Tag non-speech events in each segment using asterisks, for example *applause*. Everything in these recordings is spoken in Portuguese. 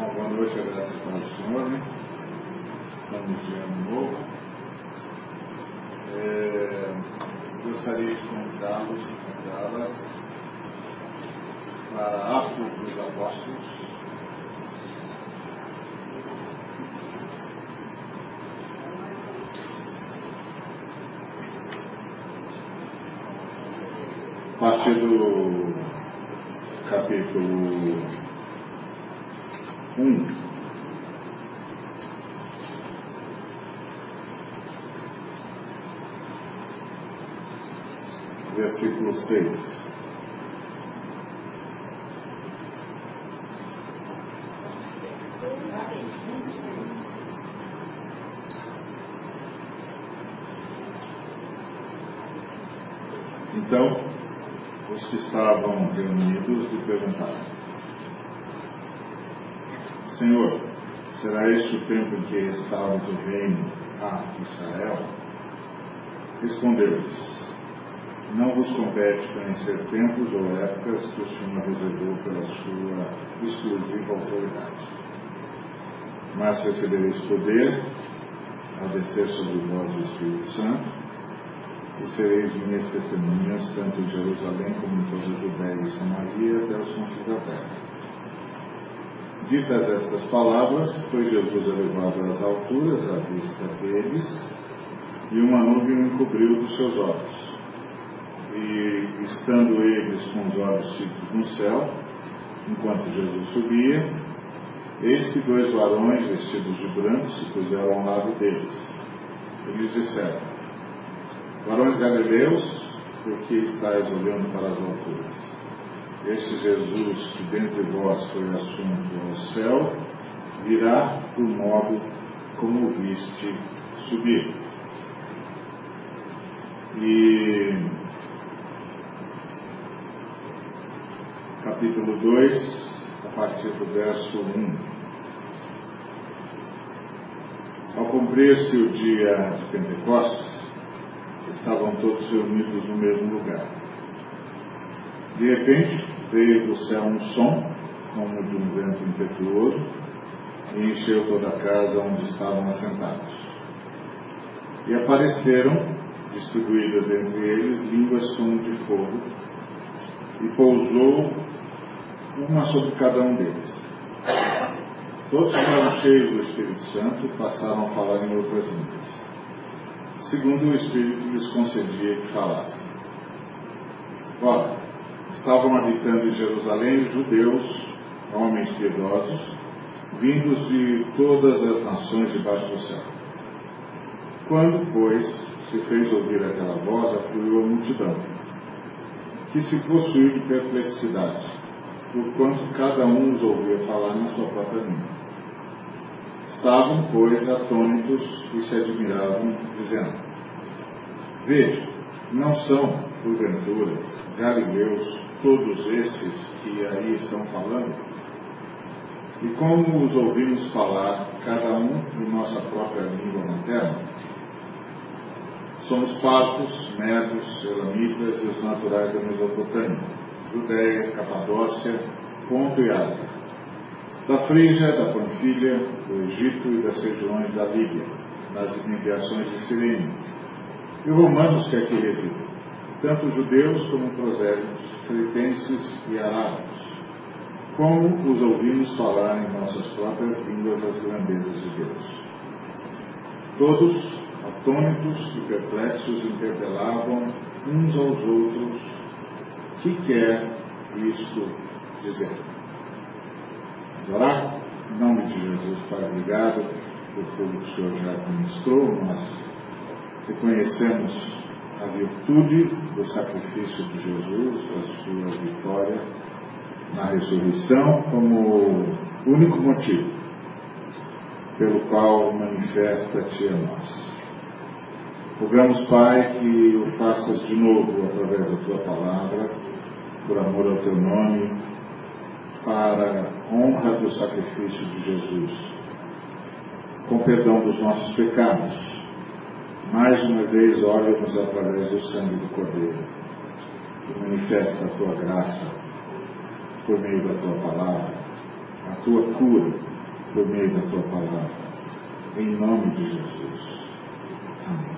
Bom, boa noite, a graça Senhor, né? Estamos de ano novo. É, gostaria de convidá-los convidá-las para Atos dos Apóstolos. A partir do capítulo 1. Versículo 6. Então, os que estavam reunidos lhe perguntaram: Senhor, será este o tempo em que restauras o reino a Israel? Respondeu-lhes: Não vos compete conhecer tempos ou épocas que o Senhor reservou pela sua exclusiva autoridade. Mas recebereis poder ao descer sobre vós o Espírito Santo e sereis minhas testemunhas tanto em Jerusalém como em toda a Judéia e Samaria até os confins da terra. Ditas estas palavras, foi Jesus elevado às alturas à vista deles, e uma nuvem o encobriu dos seus olhos. E, estando eles com os olhos fixos no céu, enquanto Jesus subia, eis que dois varões vestidos de branco se puseram ao lado deles. E lhes disseram, Varões galileus, por que estáis olhando para as alturas? Este Jesus que dentre vós foi assunto ao céu, virá do modo como viste subir. E capítulo 2, a partir do verso 1. Ao cumprir-se o dia de Pentecostes, estavam todos reunidos no mesmo lugar. De repente, veio do céu um som, como de um vento impetuoso, e encheu toda a casa onde estavam assentados. E apareceram, distribuídas entre eles, línguas como de fogo, e pousou uma sobre cada um deles. Todos ficaram cheios do Espírito Santo e passaram a falar em outras línguas segundo o Espírito lhes concedia que falassem. Ora, estavam habitando em Jerusalém judeus, homens piedosos, vindos de todas as nações debaixo do céu. Quando, pois, se fez ouvir aquela voz, afluiu a multidão, que se possuiu de perplexidade, porquanto cada um os ouvia falar na sua própria língua. Estavam, pois, atônitos e se admiravam, dizendo: Veja, não são, porventura, galileus todos esses que aí estão falando? E como os ouvimos falar, cada um em nossa própria língua materna? Somos partos, médios, elamitas e os naturais da Mesopotâmia, Judéia, Capadócia, Ponto e Ásia, da Frígia, da Panfilha, do Egito e das regiões da Líbia, nas imediações de Sirene, e romanos que aqui residem, tanto judeus como prosélitos, cretenses e arábios, como os ouvimos falar em nossas próprias línguas as grandezas de Deus. Todos, atônitos e perplexos, interpelavam uns aos outros, que quer isto dizer? Orar? Em nome de Jesus, Pai, obrigado por tudo que o Senhor já ministrou. Nós reconhecemos a virtude do sacrifício de Jesus, a sua vitória na ressurreição, como único motivo pelo qual manifesta-te a nós. Rogamos, Pai, que o faças de novo através da tua palavra, por amor ao teu nome, para honra do sacrifício de Jesus, com perdão dos nossos pecados. Mais uma vez, olha-nos através do sangue do Cordeiro, e manifesta a tua graça por meio da tua palavra, a tua cura por meio da tua palavra. Em nome de Jesus. Amém.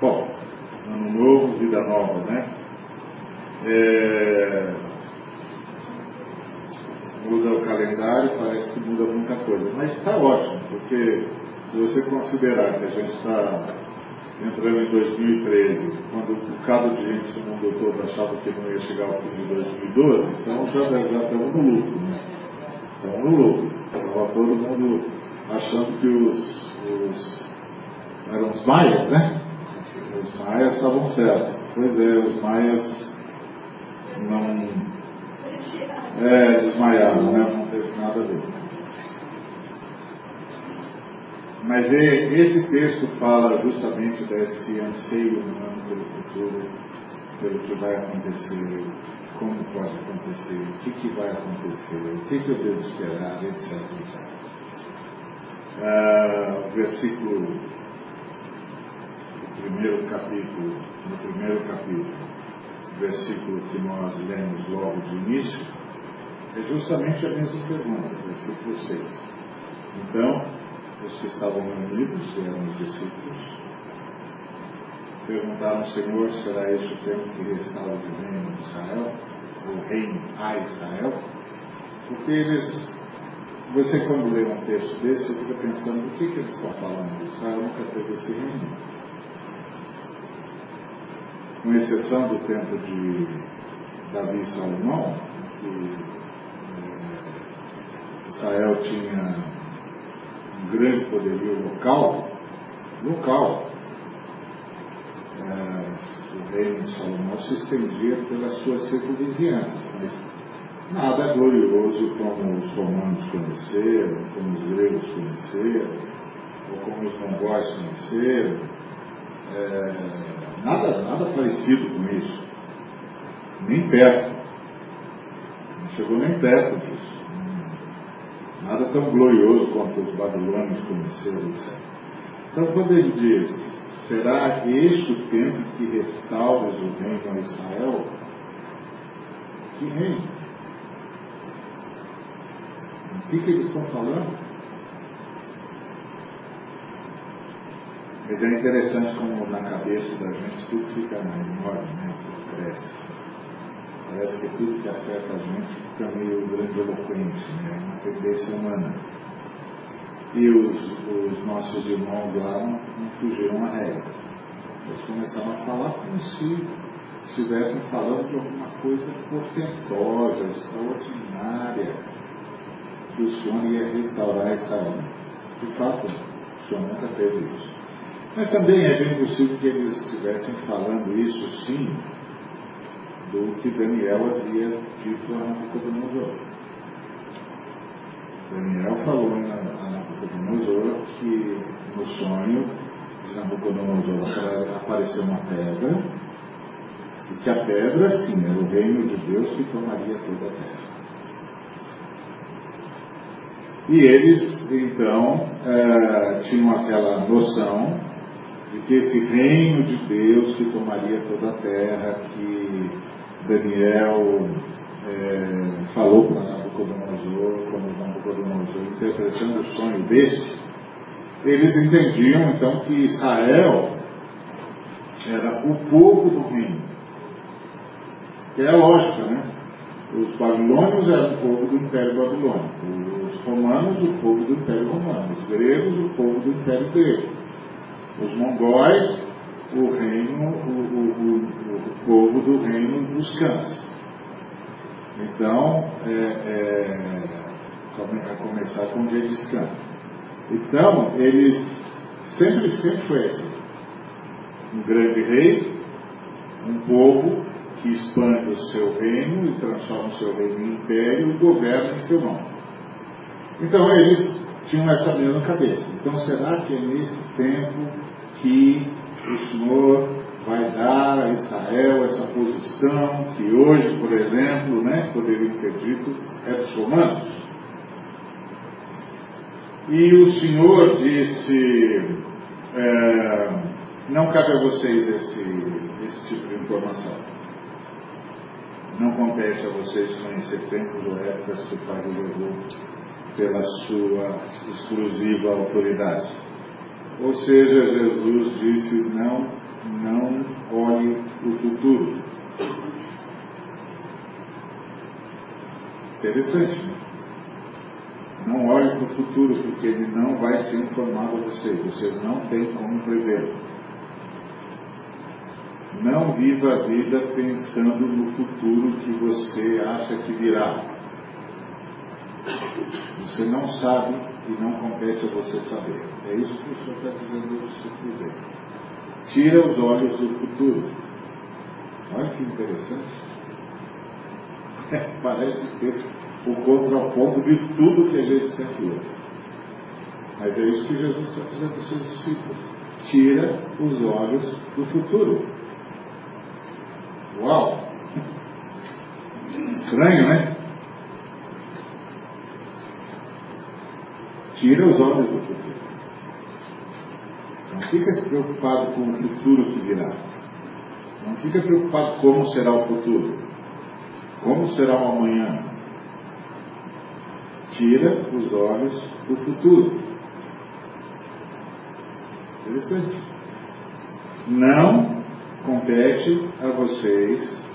Bom, ano novo, vida nova, né? É... Muda o calendário, parece que muda muita coisa. Mas está ótimo, porque se você considerar que a gente está entrando em 2013, quando um bocado de gente do mundo todo achava que não ia chegar ao fim de 2012, então já, já estamos no lucro, né? Estamos no lucro. Estava todo mundo achando que os, os eram os maias, né? Os maias estavam certos. Pois é, os maias não é, desmaiaram, né? Não teve nada a ver. Mas é, esse texto fala justamente desse anseio humano pelo futuro, pelo que vai acontecer, como pode acontecer, o que, que vai acontecer, o que, que eu devo esperar, etc. etc. Ah, versículo do primeiro capítulo, no primeiro capítulo, versículo que nós lemos logo de início, é justamente a mesma pergunta, versículo 6. Então, os que estavam reunidos, eram os discípulos, perguntaram ao Senhor, será este o tempo que restaura o reino de Israel? O reino a Israel? Porque eles, você quando lê um texto desse, fica pensando, o que, que eles estão falando? Israel nunca teve esse reino. Com exceção do tempo de Davi e Salomão, que é, Israel tinha um grande poderio local, local. É, o reino de Salomão se estendia pelas suas circunvizinhanças, mas nada glorioso como os romanos conheceram, como os gregos conheceram, ou como os mongóis conheceram. É, nada, nada parecido com isso. Nem perto. Não chegou nem perto disso. Nada tão glorioso quanto os babilônios conheceram, etc. Então, quando ele diz, será este o tempo que restauras o reino a Israel? Que reino? O que, que eles estão falando? Mas é interessante como na cabeça da gente tudo fica enorme, né? Tudo cresce. Parece que tudo que afeta a gente fica meio grandiloquente, né? É uma tendência humana. E os, os nossos irmãos lá não, fugiram à regra. Eles começaram a falar como se estivessem falando de alguma coisa portentosa, extraordinária, que o Senhor ia restaurar Israel. De fato, o Senhor nunca teve isso. Mas também é bem possível que eles estivessem falando isso, sim, do que Daniel havia dito a Nabucodonosor. Daniel falou a Nabucodonosor que no sonho de Nabucodonosor apareceu uma pedra e que a pedra, sim, era o reino de Deus que tomaria toda a terra. E eles, então, é, tinham aquela noção de que esse reino de Deus que tomaria toda a terra, que Daniel é, falou para Nabucodonosor, quando Nabucodonosor interpretando o sonho deste, eles entendiam então que Israel era o povo do reino. É a lógica, né? Os babilônios eram o povo do Império Babilônico, os romanos o povo do Império Romano, os gregos o povo do Império Grego, os mongóis o reino, o, o, o, povo do reino dos cães. Então, é, é, a começar com Gengis Khan. Então, eles sempre, sempre foi assim. Um grande rei, um povo que expande o seu reino e transforma o seu reino em império e governa em seu nome. Então, eles tinham essa mesma cabeça. Então, será que é nesse tempo que o Senhor vai dar a Israel essa posição que hoje, por exemplo, né, poderia ter dito, é dos romanos. E o Senhor disse, é, não cabe a vocês esse, esse tipo de informação. Não compete a vocês conhecer tempos ou épocas que o Pai reservou pela sua exclusiva autoridade. Ou seja, Jesus disse: não, não olhe o futuro. Interessante, né? Não olhe para o futuro, porque ele não vai ser informado a vocês. Vocês não têm como prever. Não viva a vida pensando no futuro que você acha que virá. Você não sabe e não compete a você saber. É isso que o Senhor está dizendo no versículo Tira os olhos do futuro. Olha que interessante. *laughs* Parece ser o contraponto de tudo que a gente sempre ouve. Mas é isso que Jesus está dizendo para os seus discípulos. Tira os olhos do futuro. Uau! *laughs* Estranho, né? Tira os olhos do futuro. Não fica preocupado com o futuro que virá. Não fica preocupado como será o futuro. Como será o amanhã. Tira os olhos do futuro. Interessante. Não compete a vocês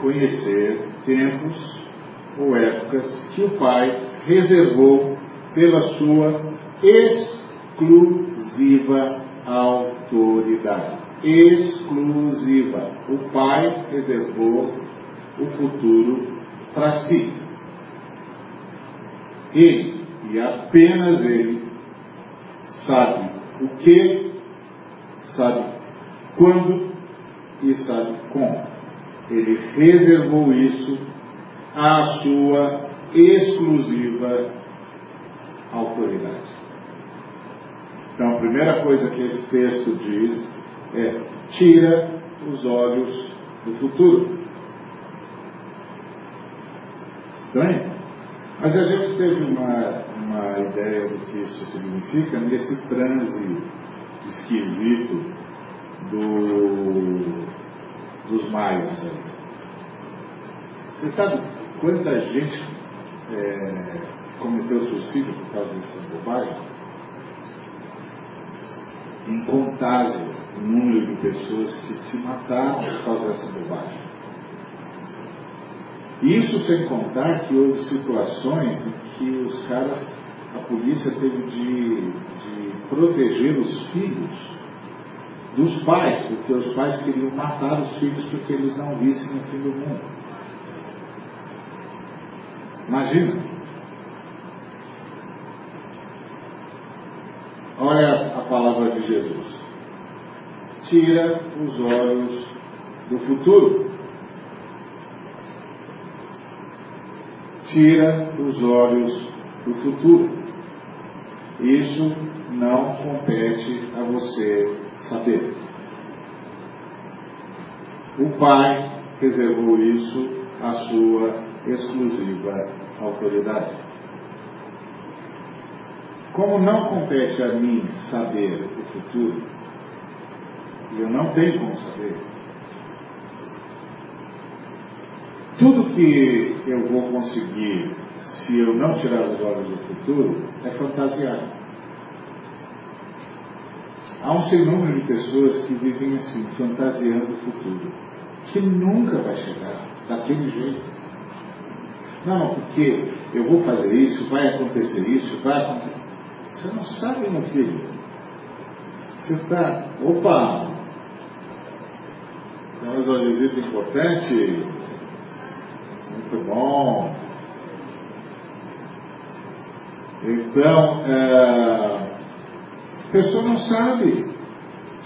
conhecer tempos ou épocas que o Pai reservou pela sua exclusiva autoridade. Exclusiva. O Pai reservou o futuro para si. Ele, e apenas Ele, sabe o que, sabe quando e sabe como. Ele reservou isso à sua exclusiva autoridade. Então, a primeira coisa que esse texto diz é: tira os olhos do futuro. Estranho? Mas a gente teve uma, uma ideia do que isso significa nesse transe esquisito do, dos maias. Você sabe quanta gente é, cometeu por causa dessa bobagem? Incontável o número de pessoas que se mataram por causa dessa bobagem. Isso sem contar que houve situações em que os caras, a polícia teve de, de proteger os filhos dos pais, porque os pais queriam matar os filhos porque eles não vissem o fim do mundo. Imagina. Olha a palavra Jesus. Tira os olhos do futuro. Tira os olhos do futuro. Isso não compete a você saber. O Pai reservou isso à sua exclusiva autoridade. Como não compete a mim saber o futuro, e eu não tenho como saber, tudo que eu vou conseguir se eu não tirar os olhos do futuro é fantasiar. Há um sem número de pessoas que vivem assim, fantasiando o futuro, que nunca vai chegar daquele jeito. Não, porque eu vou fazer isso, vai acontecer isso, vai acontecer. Você não sabe, meu filho. Você está. Opa! Temos uma visita importante. Muito bom. Então, é, a pessoa não sabe.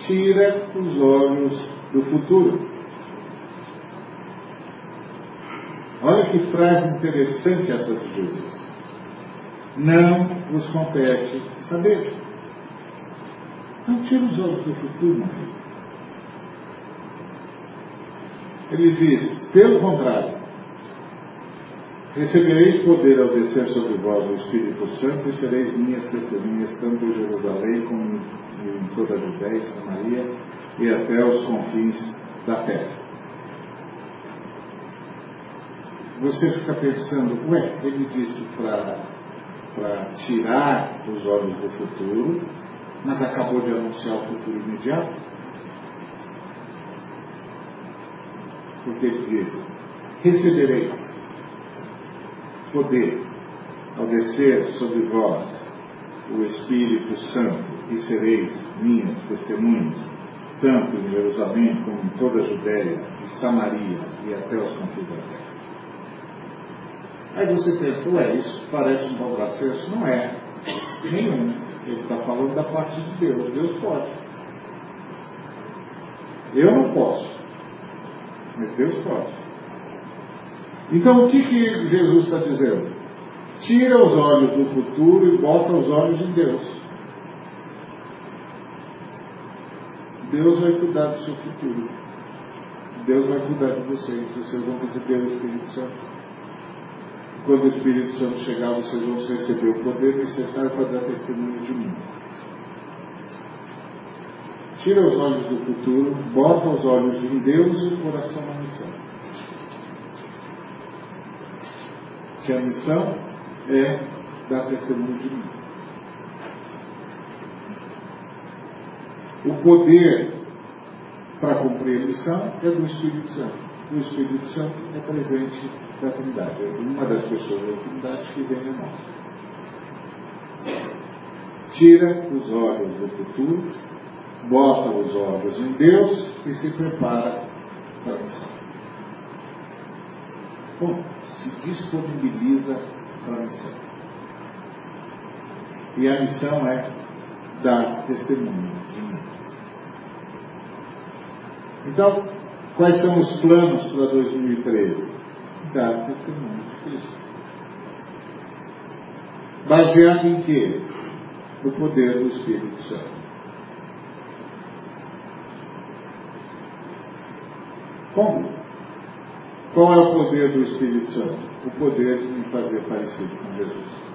Tira os olhos do futuro. Olha que frase interessante essa de Jesus não vos compete saber. Não tira os olhos do futuro, meu filho. Ele diz, pelo contrário, recebereis poder ao descer sobre vós o Espírito Santo e sereis minhas testemunhas tanto em Jerusalém como em toda a Judéia e Samaria e até os confins da terra. você fica pensando, ué, ele disse para tirar os olhos do futuro, mas acabou de anunciar o futuro imediato? Porque ele diz, recebereis poder ao descer sobre vós o Espírito Santo e sereis minhas testemunhas, tanto em Jerusalém como em toda a Judéia e Samaria e até os confins da terra. Aí você pensa, ué, isso parece um bom? Não é. Nenhum. Ele está falando da parte de Deus. Deus pode. Eu não posso. Mas Deus pode. Então o que, que Jesus está dizendo? Tira os olhos do futuro e bota os olhos em Deus. Deus vai cuidar do seu futuro. Deus vai cuidar de vocês. Vocês vão receber o Espírito Santo. Quando o Espírito Santo chegar, vocês vão receber o poder necessário para dar testemunho de mim. Tira os olhos do futuro, bota os olhos em Deus e o coração na missão. Que a missão é dar testemunho de mim. O poder para cumprir a missão é do Espírito Santo. O Espírito Santo é presente da Trindade. É uma das pessoas da Trindade que vem a nós. Tira os olhos do futuro, bota os olhos em Deus e se prepara para a missão. Bom, se disponibiliza para a missão. E a missão é dar testemunho de mim. Então, quais são os planos para 2013? Dar testemunho de Cristo. Baseado em quê? No poder do Espírito Santo. Como? Qual é o poder do Espírito Santo? O poder de me fazer parecido com Jesus.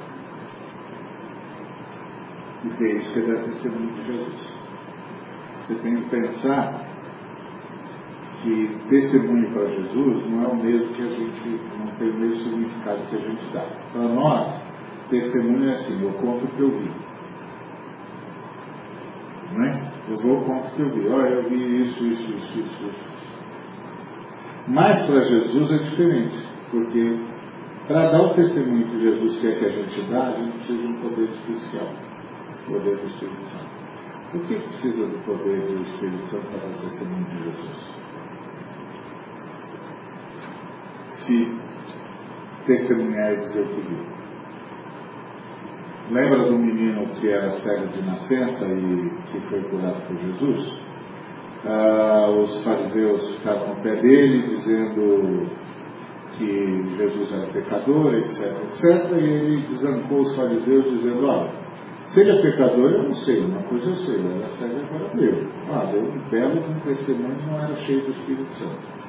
É isso que é dar testemunho de Jesus. Você tem que pensar que testemunho para Jesus não é o mesmo que a gente, não tem o mesmo significado que a gente dá. Para nós, testemunho é assim, eu conto o que eu vi. Não é? Eu vou conto o que eu vi. Olha, eu vi isso, isso, isso, isso. Mas para Jesus é diferente, porque para dar o testemunho que Jesus quer que a gente dá, a gente precisa de um poder especial, o poder do Espírito Santo. Por que precisa do poder do Espírito Santo para dar o testemunho de Jesus? Se testemunhar e dizer o que. Lembra do menino que era cego de nascença e que foi curado por Jesus? ah, os fariseus ficaram ao pé dele, dizendo que Jesus era pecador, etc, etc, e ele desancou os fariseus, dizendo, olha, se ele é pecador, eu não sei, uma coisa eu sei, ela segue agora meu. Ah, deu um belo testemunho, não era cheio do Espírito Santo.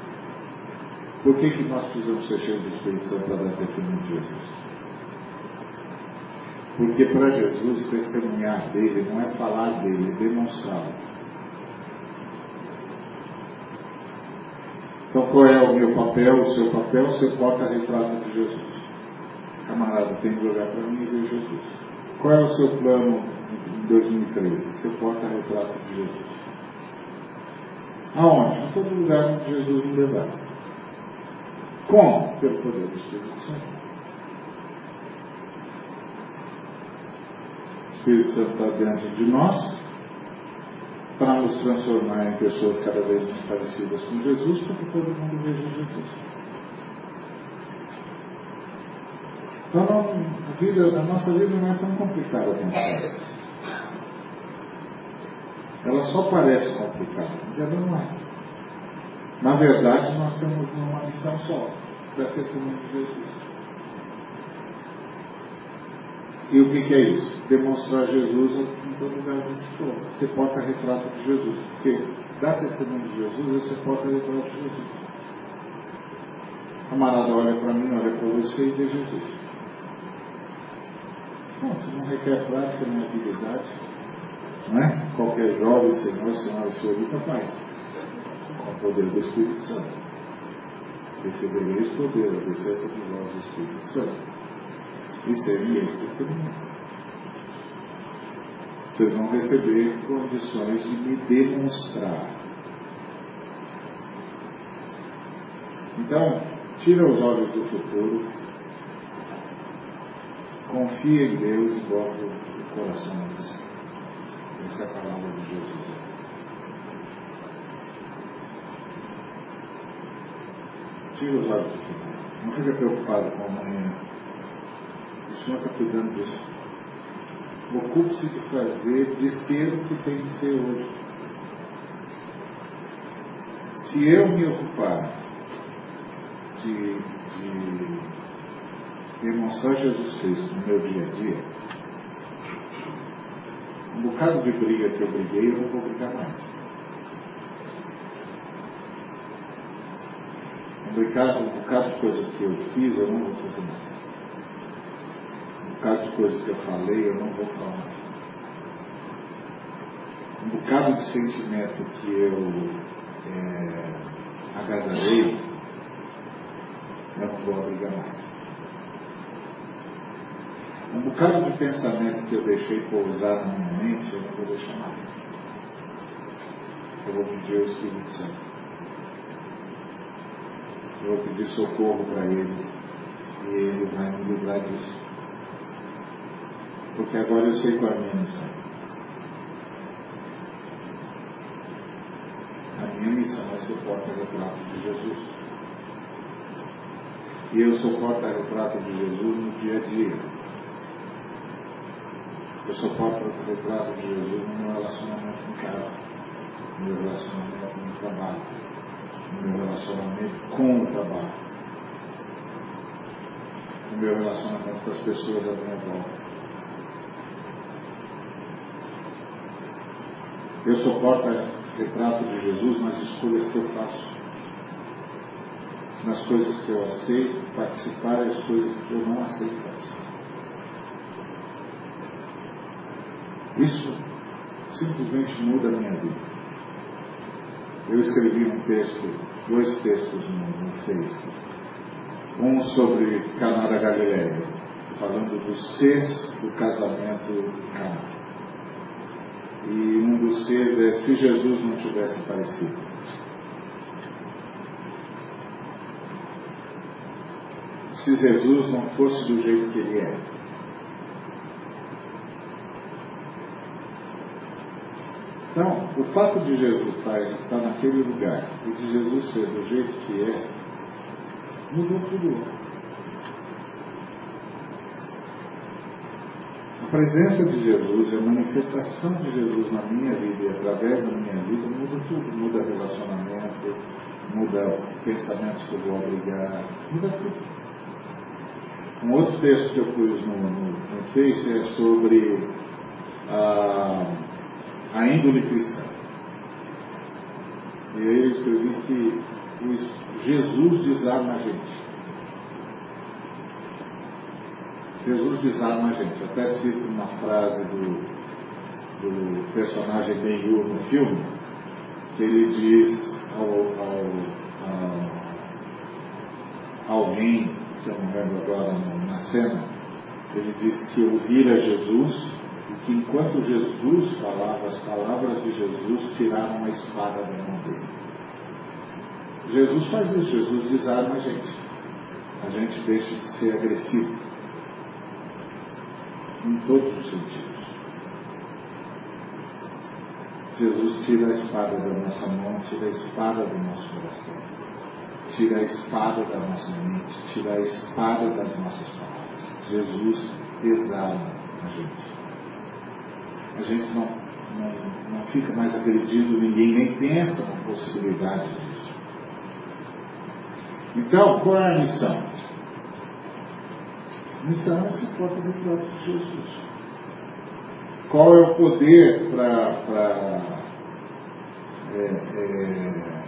Por que, que nós precisamos ser cheios do Espírito Santo para dar testemunho de Jesus? Porque para Jesus testemunhar dele não é falar dele, é demonstrá-lo. Então, qual é o meu papel, o seu papel? Ser porta-retrato de Jesus. Camarada, tem que olhar para mim e ver Jesus. Qual é o seu plano em 2013? Ser porta-retrato de Jesus. Aonde? Em todo lugar onde Jesus me levar. Como? Pelo poder do Espírito Santo. O Espírito Santo está diante de nós, para nos transformar em pessoas cada vez mais parecidas com Jesus, para que todo mundo veja Jesus. Então, a, vida, a nossa vida não é tão complicada como parece. Ela só parece complicada, mas ela não é. Na verdade, nós temos uma missão só, da testemunho de Jesus. E o que, que é isso? Demonstrar Jesus em todo lugar onde for. Você porta-retrato de Jesus. Porque dar testemunho de Jesus, você porta-retrato de Jesus. Camarada olha para mim, olha para você e vê Jesus. Pronto, não requer prática nem habilidade. Não é? Qualquer jovem, senhor, senhora, senhorita faz. Com o poder do Espírito Santo. recebereis poder, obedecer sobre vós o Espírito Santo. E serem meus testemunhas. Vocês vão receber condições de me demonstrar. Então, tira os olhos do futuro, confia em Deus e bota o coração nisso. Essa é a palavra de Jesus. Não fica preocupado com amanhã. O Senhor está cuidando disso. Ocupe-se de fazer, de ser o que tem que ser hoje. Se eu me ocupar de, de demonstrar Jesus Cristo no meu dia a dia, um bocado de briga que eu briguei, eu não vou brigar mais. Um bocado, um bocado de coisa que eu fiz, eu não vou fazer mais. Um bocado de coisa que eu falei, eu não vou falar mais. Um bocado de sentimento que eu é, agasalhei, eu não vou abrigar mais. Um bocado de pensamento que eu deixei pousar na minha mente, eu não vou deixar mais. Eu vou pedir ao Espírito Santo. Eu vou pedir socorro para Ele. E Ele vai me livrar disso. Porque agora eu sei qual é a minha missão. A minha missão é ser porta-retrato de Jesus. E eu sou porta-retrato de Jesus no dia a dia. Eu sou porta-retrato de Jesus no meu relacionamento em casa, no meu relacionamento no trabalho, meu relacionamento com o trabalho, no meu relacionamento com as pessoas à minha volta. Eu sou porta-retrato de Jesus nas escolhas que eu faço, nas coisas que eu aceito participar e as coisas que eu não aceito participar. Isso simplesmente muda a minha vida. Eu escrevi um texto, dois textos no, no Face. Um sobre Caná da Galileia, falando dos Cs do casamento Caná. E um dos Cs é se Jesus não tivesse aparecido. Se Jesus não fosse do jeito que ele é. Então, o fato de Jesus estar, naquele lugar e de Jesus ser do jeito que é, mudou tudo. A presença de Jesus, a manifestação de Jesus na minha vida e através da minha vida muda tudo. Muda relacionamento, muda pensamentos que eu vou obrigar, muda tudo. Um outro texto que eu pus no, no, no Face é sobre a a índole cristã. E aí eu escrevi que Jesus desarma a gente. Jesus desarma a gente. Até cito uma frase do, do personagem Ben-Hur no filme, que ele diz ao, ao, alguém, que eu não lembro agora na cena, ele diz que ouvir a Jesus enquanto Jesus falava as palavras de Jesus, tiraram a espada da mão dele. Jesus faz isso, Jesus desarma a gente. A gente deixa de ser agressivo. Em todos os sentidos. Jesus tira a espada da nossa mão, tira a espada do nosso coração, tira a espada da nossa mente, tira a espada das nossas palavras. Jesus desarma a gente a gente não, não, não fica mais agredindo ninguém, nem pensa na possibilidade disso. Então, qual é a missão? A missão é ser porta-retrato de Jesus. Qual é o poder para é, é,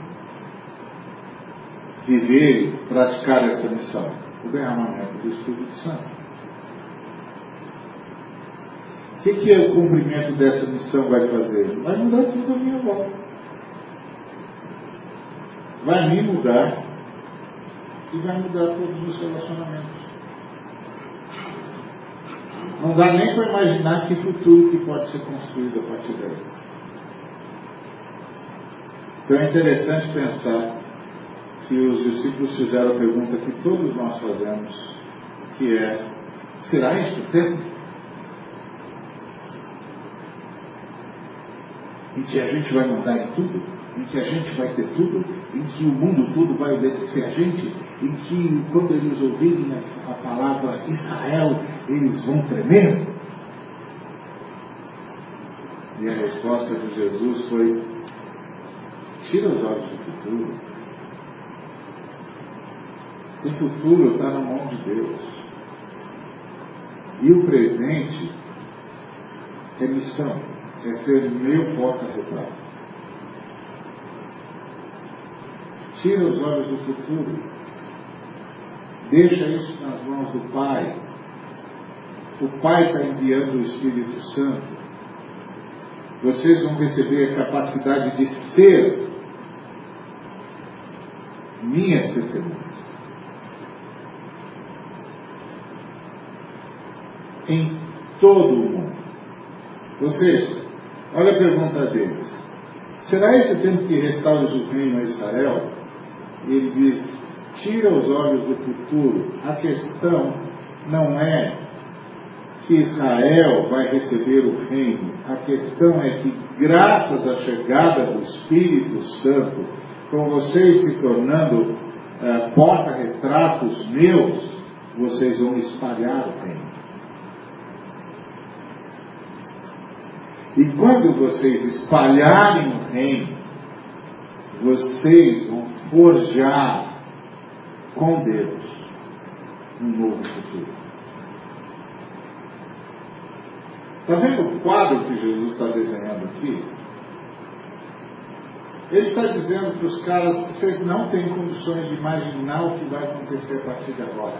viver e praticar essa missão? O derramamento do Espírito Santo. O que, que é o cumprimento dessa missão vai fazer? Vai mudar tudo a minha volta. Vai me mudar. e vai mudar todos os relacionamentos. Não dá nem para imaginar que futuro que pode ser construído a partir daí. Então é interessante pensar que os discípulos fizeram a pergunta que todos nós fazemos, que é, será isto o tempo? Em que a gente vai mandar em tudo? Em que a gente vai ter tudo? Em que o mundo todo vai obedecer a gente? Em que quando eles ouvirem a, a palavra Israel, eles vão tremer? E a resposta de Jesus foi: tira os olhos do futuro. O futuro está na mão de Deus. E o presente é missão, é ser meu porta-retrato. Tira os olhos do futuro. Deixa isso nas mãos do Pai. O Pai está enviando o Espírito Santo. Vocês vão receber a capacidade de ser minhas testemunhas. Em todo o mundo. Ou seja, olha a pergunta deles. Será esse tempo que restauras o reino a Israel? Ele diz: tira os olhos do futuro. A questão não é que Israel vai receber o reino. A questão é que, graças à chegada do Espírito Santo, com vocês se tornando é, porta-retratos meus, vocês vão espalhar o reino. E quando vocês espalharem o reino, vocês vão forjar com Deus um novo futuro. Está vendo o quadro que Jesus está desenhando aqui? Ele está dizendo para os caras: vocês não têm condições de imaginar o que vai acontecer a partir de agora.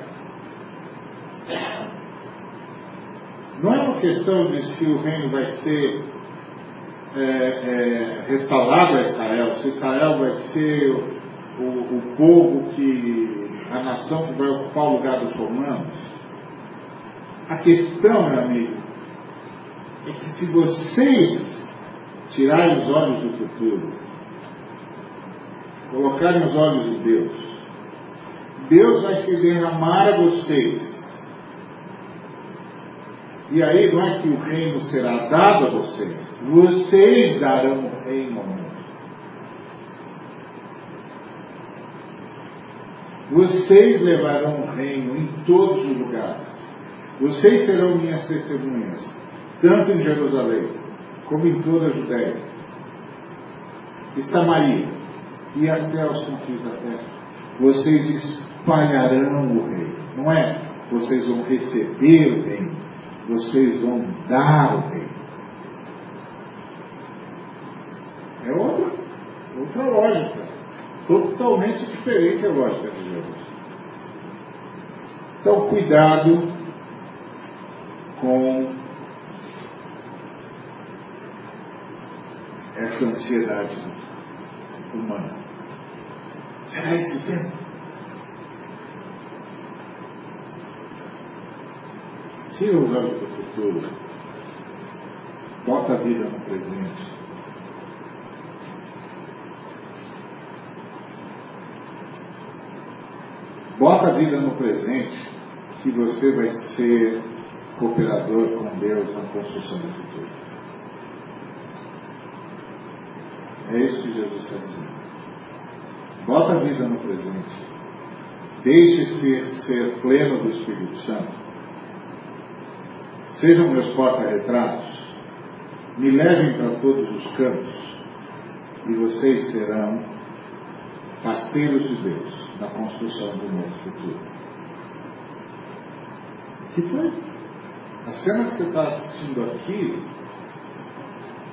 Não é uma questão de se o reino vai ser é, é, restaurado a Israel, se Israel vai ser o, o, povo que, a nação que vai ocupar o lugar dos romanos. A questão, meu amigo, é que se vocês tirarem os olhos do futuro, colocarem os olhos em Deus, Deus vai se derramar a vocês e aí não é que o reino será dado a vocês, vocês darão o reino ao mundo. Vocês levarão o reino em todos os lugares. Vocês serão minhas testemunhas, tanto em Jerusalém, como em toda a Judéia e Samaria, e até os confins da terra. Vocês espalharão o reino, não é? Vocês vão receber o reino vocês vão dar o reino. É outra, outra lógica, totalmente diferente da lógica de Jesus. Então, cuidado com essa ansiedade humana. Será esse tempo? Tira os olhos do futuro. Bota a vida no presente. Bota a vida no presente, que você vai ser cooperador com Deus na construção do futuro. É isso que Jesus está dizendo. Bota a vida no presente. Deixe-se ser pleno do Espírito Santo Sejam meus porta-retratos, me levem para todos os cantos e vocês serão parceiros de Deus na construção do nosso futuro. Que foi? A cena que você está assistindo aqui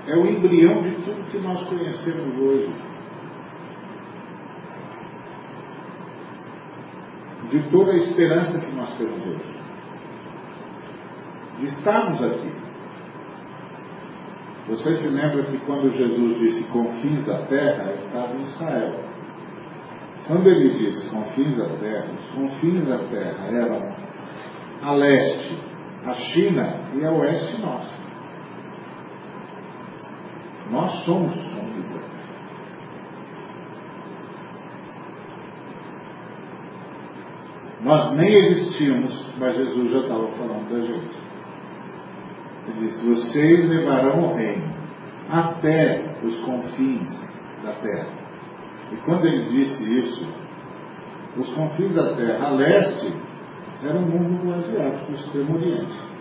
é o embrião de tudo que nós conhecemos hoje. De toda a esperança que nós temos hoje de estarmos aqui. Você se lembra que quando Jesus disse confins da terra, estava em Israel. Quando ele diz confins da terra, os confins da terra eram a leste, a China e a oeste nossa. Nós somos os confins da terra. Nós nem existimos, mas Jesus já estava falando da gente. Disse: Vocês levarão o reino até os confins da terra. E quando ele disse isso, os confins da terra a leste era o mundo asiático, o extremo oriente.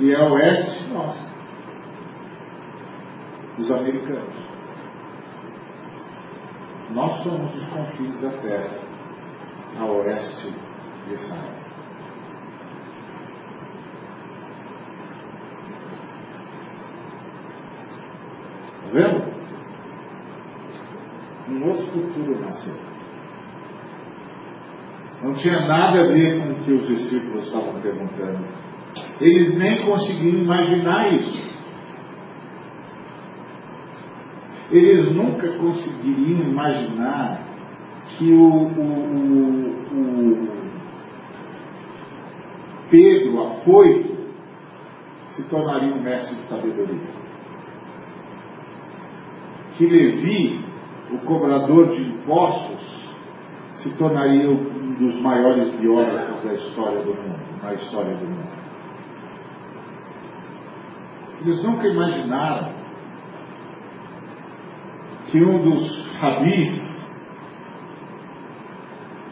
E a oeste, nós, os americanos. Nós somos os confins da terra, a oeste de Israel. Vendo? Um outro futuro nasceu. Não tinha nada a ver com o que os discípulos estavam perguntando. Eles nem conseguiam imaginar isso. Eles nunca conseguiriam imaginar que o, o, o, o Pedro, afoito, se tornaria um mestre de sabedoria. Que Levi, o cobrador de impostos, se tornaria um dos maiores biógrafos da história do mundo, na história do mundo. Eles nunca imaginaram que um dos rabis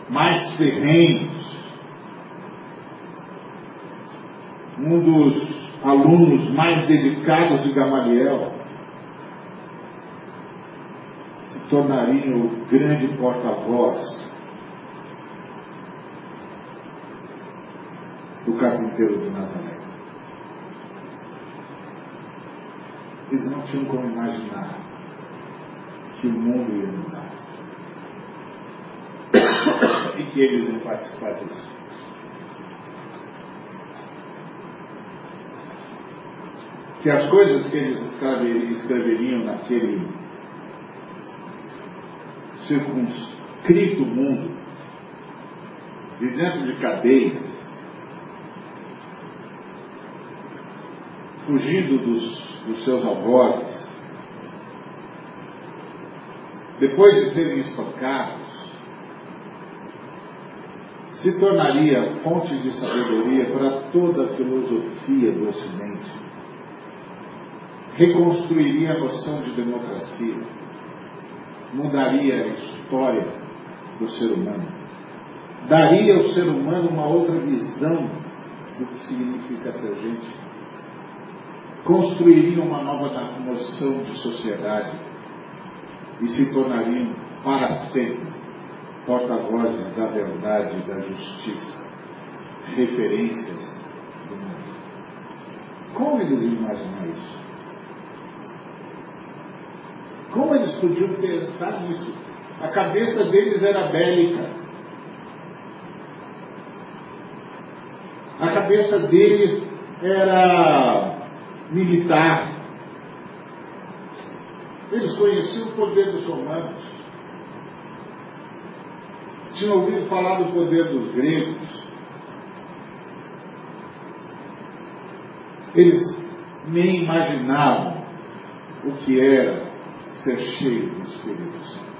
mais ferrenhos, um dos alunos mais dedicados de Gamaliel, se tornaria o grande porta-voz do carpinteiro de Nazaré. Eles não tinham como imaginar que o mundo ia mudar. E que eles iam participar disso. Que as coisas que eles escreveriam naquele circunscrito mundo, de dentro de cadeias, fugindo dos, dos seus algozes, depois de serem espancados, se tornaria fonte de sabedoria para toda a filosofia do Ocidente. Reconstruiria a noção de democracia. Mudaria a história do ser humano. Daria ao ser humano uma outra visão do que significa ser gente. Construiria uma nova noção de sociedade e se tornariam para sempre porta-vozes da verdade e da justiça, referências do mundo. Como eles imaginam isso? Como eles podiam pensar nisso? A cabeça deles era bélica. A cabeça deles era militar. Eles conheciam o poder dos romanos. Tinham ouvido falar do poder dos gregos. Eles nem imaginavam o que era ser cheio do Espírito Santo.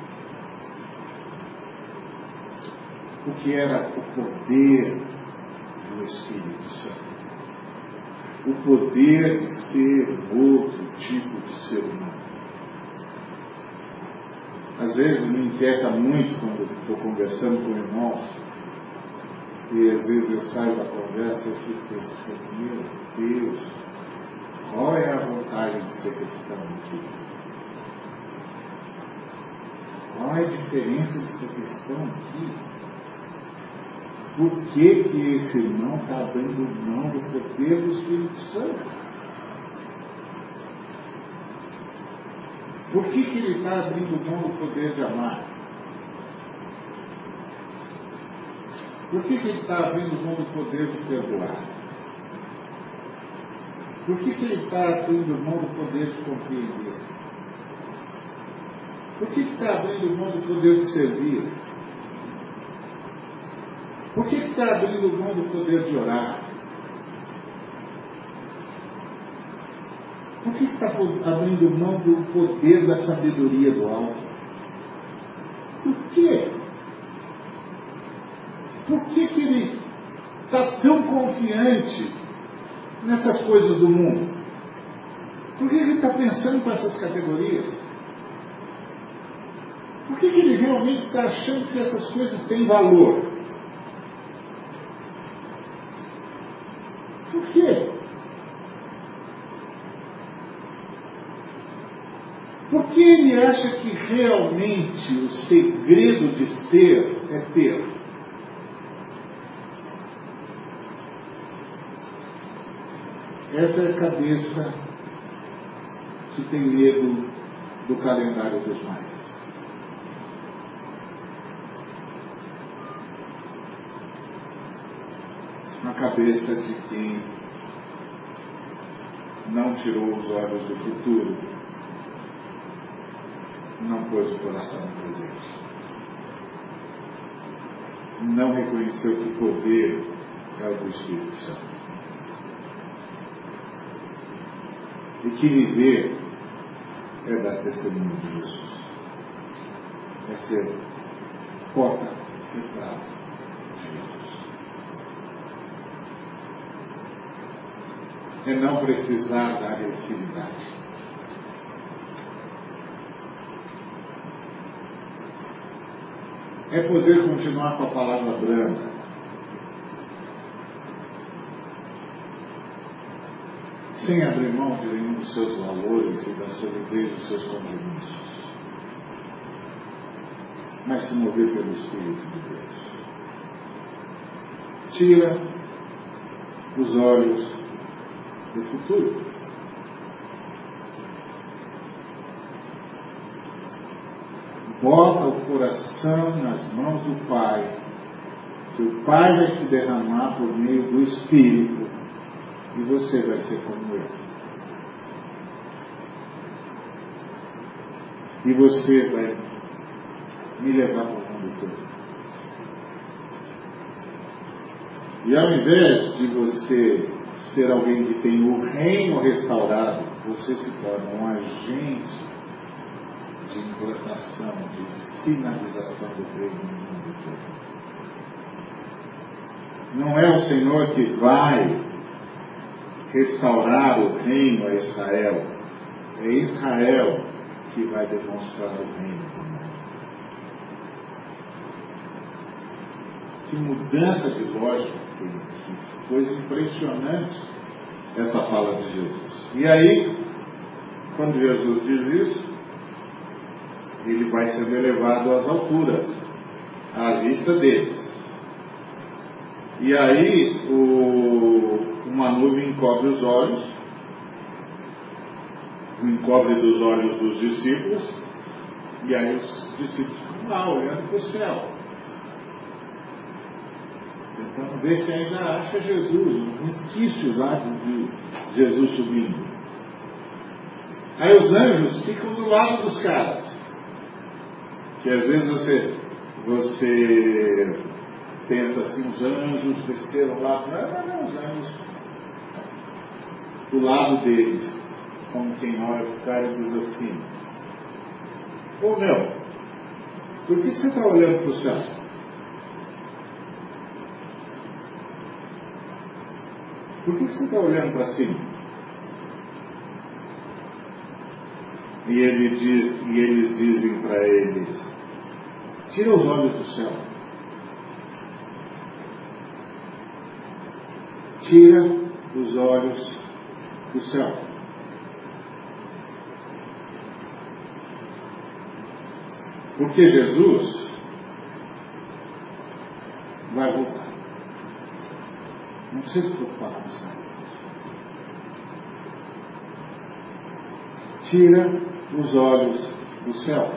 O que era o poder do Espírito Santo. O poder de ser outro tipo de ser humano. Às vezes me inquieta muito quando estou conversando com irmãos e às vezes eu saio da conversa e fico pensando, meu Deus, qual é a vantagem de ser cristão aqui? Qual é a diferença de ser cristão aqui? Por que, que esse irmão está abrindo mão do poder do Espírito Santo? Por que, que ele está abrindo mão do poder de amar? Por que, que ele está abrindo mão do poder de perdoar? Por que, que ele está abrindo mão do poder de compreender? Por que está abrindo mão do poder de servir? Por que está abrindo mão do poder de orar? Por que está abrindo mão do poder da sabedoria do alto? Por quê? Por que, que ele está tão confiante nessas coisas do mundo? Por que ele está pensando com essas categorias? Por que, que ele realmente está achando que essas coisas têm valor? Por quê? Porque ele acha que realmente o segredo de ser é ter. Essa é a cabeça que tem medo do calendário dos mais. A cabeça de quem não tirou os olhos do futuro, não pôs o coração no presente, não reconheceu que o poder é o do Espírito Santo. E que viver é dar testemunho de Jesus. É ser porta-retrato de Jesus. É não precisar da agressividade. É poder continuar com a palavra branda sem abrir mão de nenhum dos seus valores e da solidez dos seus compromissos, mas se mover pelo Espírito de Deus. Tira os olhos do futuro. Bota o coração nas mãos do Pai, que o Pai vai se derramar por meio do Espírito e você vai ser como eu. E você vai me levar para o mundo todo. E ao invés de você ser alguém que tem o reino restaurado, você se torna um agente de implantação, de sinalização do reino no mundo todo. Não é o Senhor que vai restaurar o reino a Israel. É Israel que vai demonstrar o reino do mundo. Que mudança de lógica tem aqui. Coisa impressionante essa fala de Jesus. E aí, quando Jesus diz isso, ele vai ser elevado às alturas, à vista deles. E aí, o, uma nuvem encobre os olhos, encobre dos olhos dos discípulos, e aí os discípulos ficam olhando para o céu. Tentando ver se ainda acha Jesus, um resquício lá de Jesus subindo. Aí os anjos ficam do lado dos caras. Que às vezes você, você pensa assim, os anjos desceram lá. Não, não, não, os anjos do lado deles, como quem olha para o cara e diz assim: Ô meu, por que você está olhando para o céu? Por que você está olhando para cima? E, ele diz, e eles dizem para eles: Tira os olhos do céu. Tira os olhos do céu. Porque Jesus vai voltar. Precisa se preocupar com isso. Tira os olhos do céu.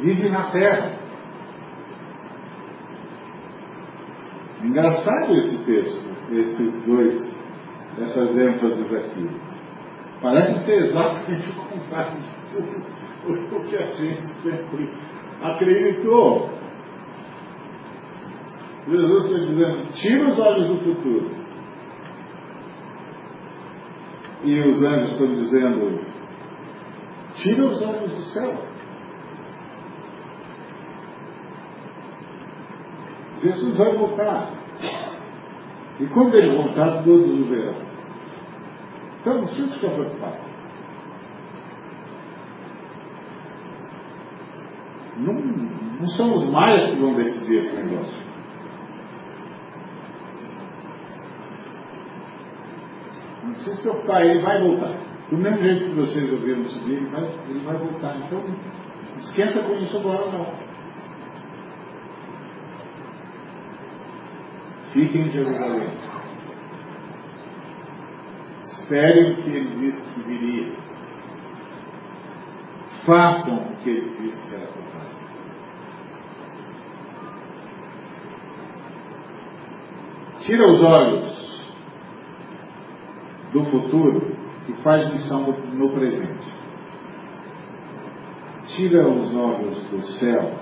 Vive na terra. Engraçado esse texto esses dois, essas ênfases aqui. Parece ser exatamente o contrário de tudo o que a gente sempre acreditou. Jesus está dizendo: tira os olhos do futuro. E os anjos estão dizendo: tira os olhos do céu. Jesus vai voltar. E quando ele voltar, todos o verão. Então não precisa ficar preocupado. Não, não são os mais que vão decidir esse negócio. Não precisa se preocupar, ele vai voltar. Do mesmo jeito que vocês ouviram subir, ele vai, ele vai voltar. Então, esquenta com isso agora não. Fiquem em Jerusalém. Esperem o que ele disse que viria. Façam o que ele disse que era para fazer. Tira os olhos do futuro e faz missão no presente. Tira os olhos do céu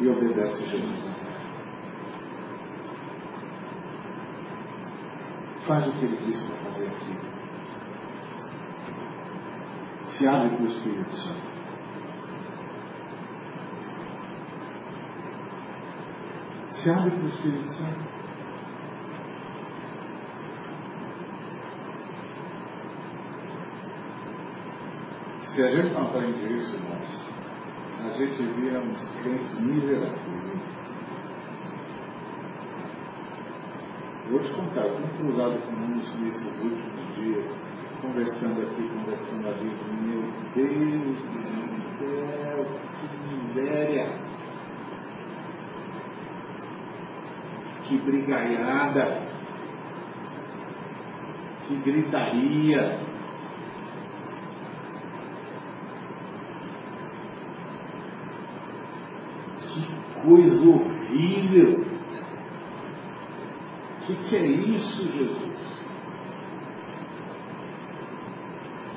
e obedece a Jesus. Faz o que ele disse para fazer aqui. Se abre para o Espírito Santo. Se abre para o Espírito Santo. Se a gente não aprende isso, irmãos, a gente vira uns crentes miseráveis. Vou te contar, eu tenho cruzado com muitos nesses últimos dias, conversando aqui, conversando ali. Meu Deus do céu, que miséria! Que brigaiada! Que gritaria! Que coisa horrível! O que, que é isso, Jesus?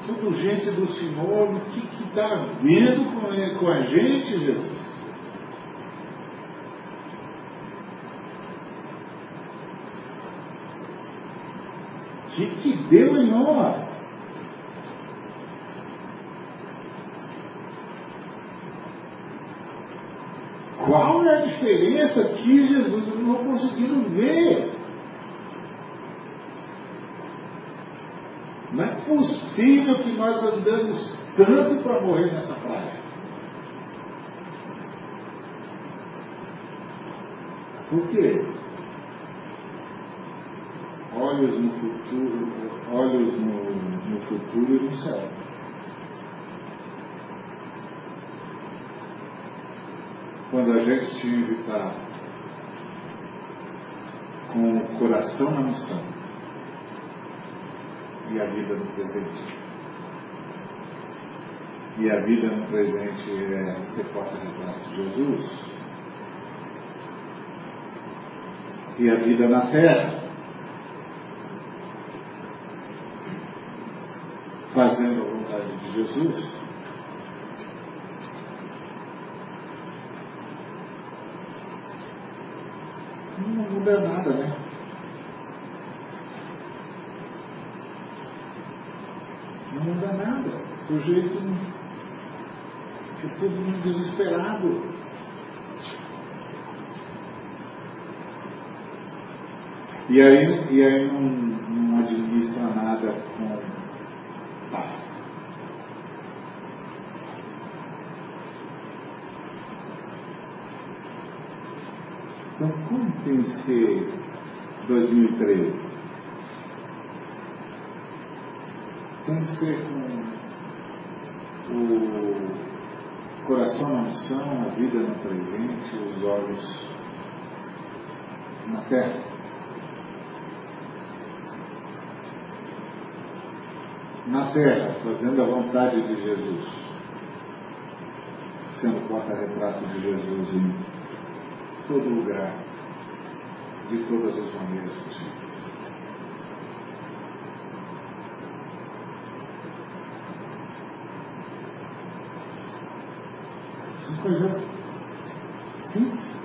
Tudo gente do Senhor, o que está vendo com, com a gente, Jesus? O que, que deu em nós? Qual é a diferença que Jesus não conseguiu ver? Não é possível que nós andamos tanto para morrer nessa praia. Por quê? Olhos no futuro, olhos no, no futuro e no céu. Quando a gente estar com o coração na missão, e a vida no presente. E a vida no presente é ser porta-retrato de Jesus. E a vida na terra, fazendo a vontade de Jesus. Não muda nada, né? muda nada. O sujeito mundo desesperado. E aí, e aí não, não administra nada com paz. Então, como tem que ser 2013? tem que ser com o coração na missão, a vida no presente, os olhos na terra. Na terra, fazendo a vontade de Jesus, sendo porta-retrato de Jesus em todo lugar, de todas as maneiras possíveis. coisas simples.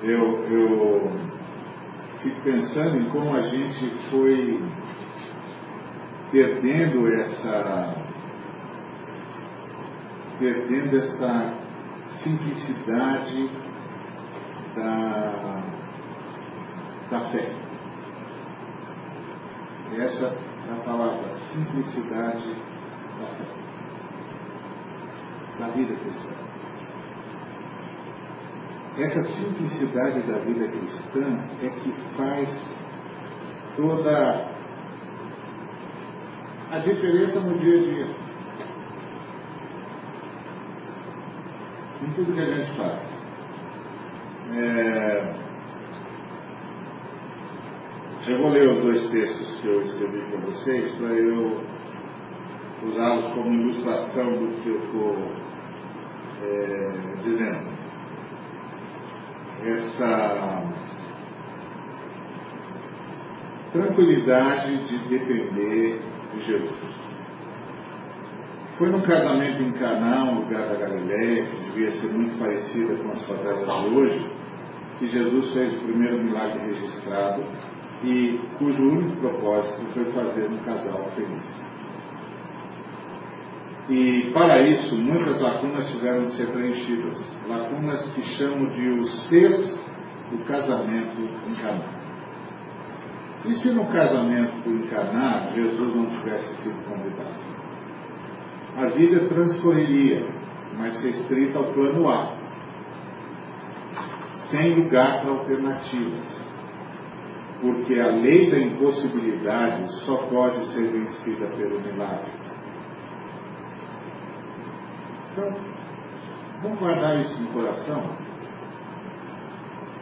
Eu, eu fico pensando em como a gente foi perdendo essa perdendo essa simplicidade da, da fé. Essa é a palavra, simplicidade da fé da vida cristã. Essa simplicidade da vida cristã é que faz toda a diferença no dia a dia. Em tudo que a gente faz. É... Eu vou ler os dois textos que eu escrevi para vocês para eu usá-los como ilustração do que eu estou é, dizendo. Essa tranquilidade de depender de Jesus. Foi num casamento em Caná, um lugar da Galiléia, que devia ser muito parecida com as favelas de hoje, que Jesus fez o primeiro milagre registrado e cujo único propósito foi fazer um casal feliz. E para isso, muitas lacunas tiveram de ser preenchidas. Lacunas que chamo de o ses do casamento Caná. E se no casamento Caná Jesus não tivesse sido convidado? A vida transcorreria, mas restrita ao plano A, sem lugar para alternativas porque a lei da impossibilidade só pode ser vencida pelo milagre. Então, vamos guardar isso no coração.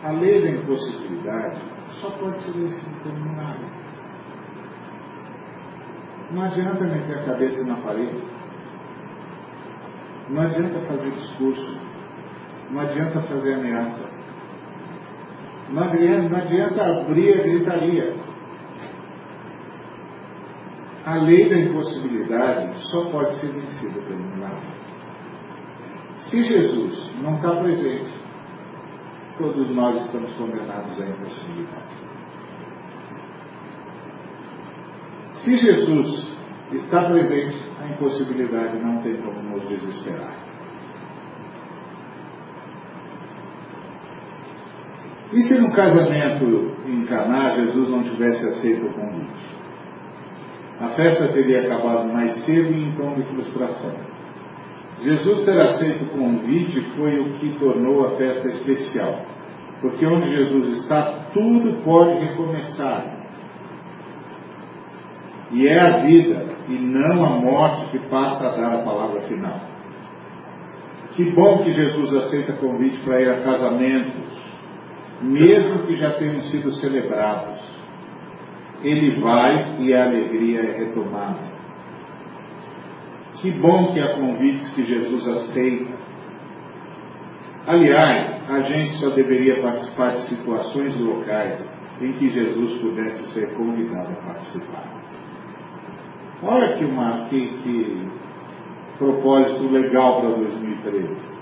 A lei da impossibilidade só pode ser vencida pelo milagre. Não adianta meter a cabeça na parede. Não adianta fazer discurso. Não adianta fazer ameaça. Não adianta, não adianta abrir a gritaria. A lei da impossibilidade só pode ser vencida pelo milagre. Se Jesus não está presente, todos nós estamos condenados à impossibilidade. Se Jesus está presente, a impossibilidade não tem como nos desesperar. E se no casamento em Caná Jesus não tivesse aceito o convite? A festa teria acabado mais cedo e em tom de frustração. Jesus ter aceito o convite foi o que tornou a festa especial. Porque onde Jesus está, tudo pode recomeçar. E é a vida e não a morte que passa a dar a palavra final. Que bom que Jesus aceita convite para ir a casamentos, mesmo que já tenham sido celebrados. Ele vai e a alegria é retomada. Que bom que há convites que Jesus aceita. Aliás, a gente só deveria participar de situações locais em que Jesus pudesse ser convidado a participar. Olha que, uma, que, que propósito legal para 2013.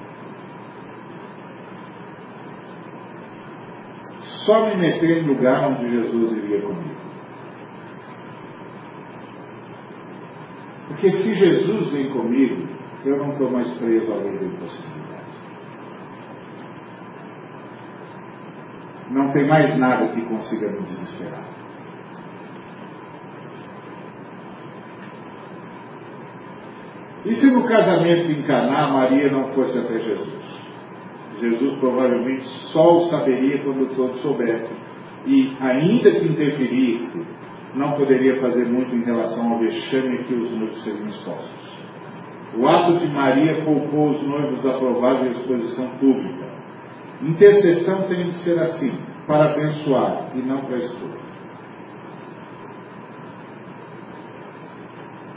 só me meter em lugar onde Jesus iria comigo. Porque se Jesus vem comigo, eu não estou mais preso à lei da impossibilidade. Não tem mais nada que consiga me desesperar. E se no casamento em Caná Maria não fosse até Jesus? Jesus provavelmente só o saberia quando todos soubessem. E, ainda que interferisse, não poderia fazer muito em relação ao vexame que os noivos seriam expostos. O ato de Maria poupou os noivos da provável exposição pública. Intercessão tem de ser assim, para abençoar e não para expor.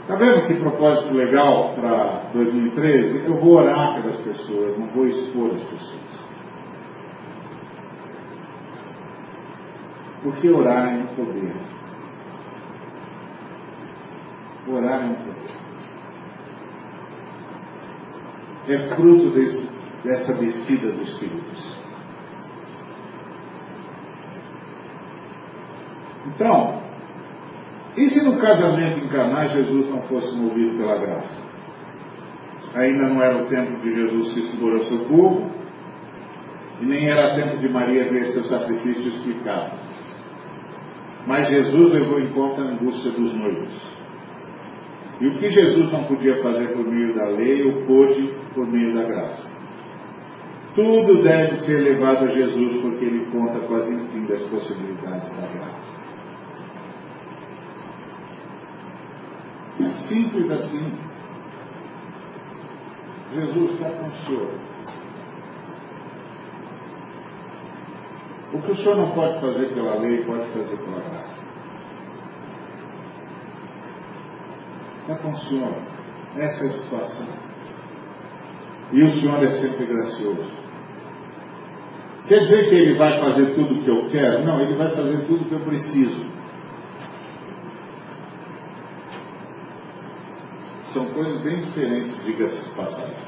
Está vendo que propósito legal para 2013? Eu vou orar pelas pessoas, não vou expor as pessoas. Porque orar é um poder orar um pouco. É fruto desse, dessa descida dos filhos. Então, e se no casamento em Caná Jesus não fosse movido pela graça? Ainda não era o tempo de Jesus se expor ao seu povo, e nem era tempo de Maria ver seu sacrifício explicado. Mas Jesus levou em conta a angústia dos noivos. E o que Jesus não podia fazer por meio da lei, o pôde por meio da graça. Tudo deve ser levado a Jesus, porque ele conta com as infinitas possibilidades da graça. Simples assim. Jesus está com o Senhor. O que o Senhor não pode fazer pela lei, pode fazer pela graça. Está com o Senhor. Essa é a situação. E o Senhor é sempre gracioso. Quer dizer que Ele vai fazer tudo o que eu quero? Não, Ele vai fazer tudo o que eu preciso. São coisas bem diferentes, diga-se de passagem.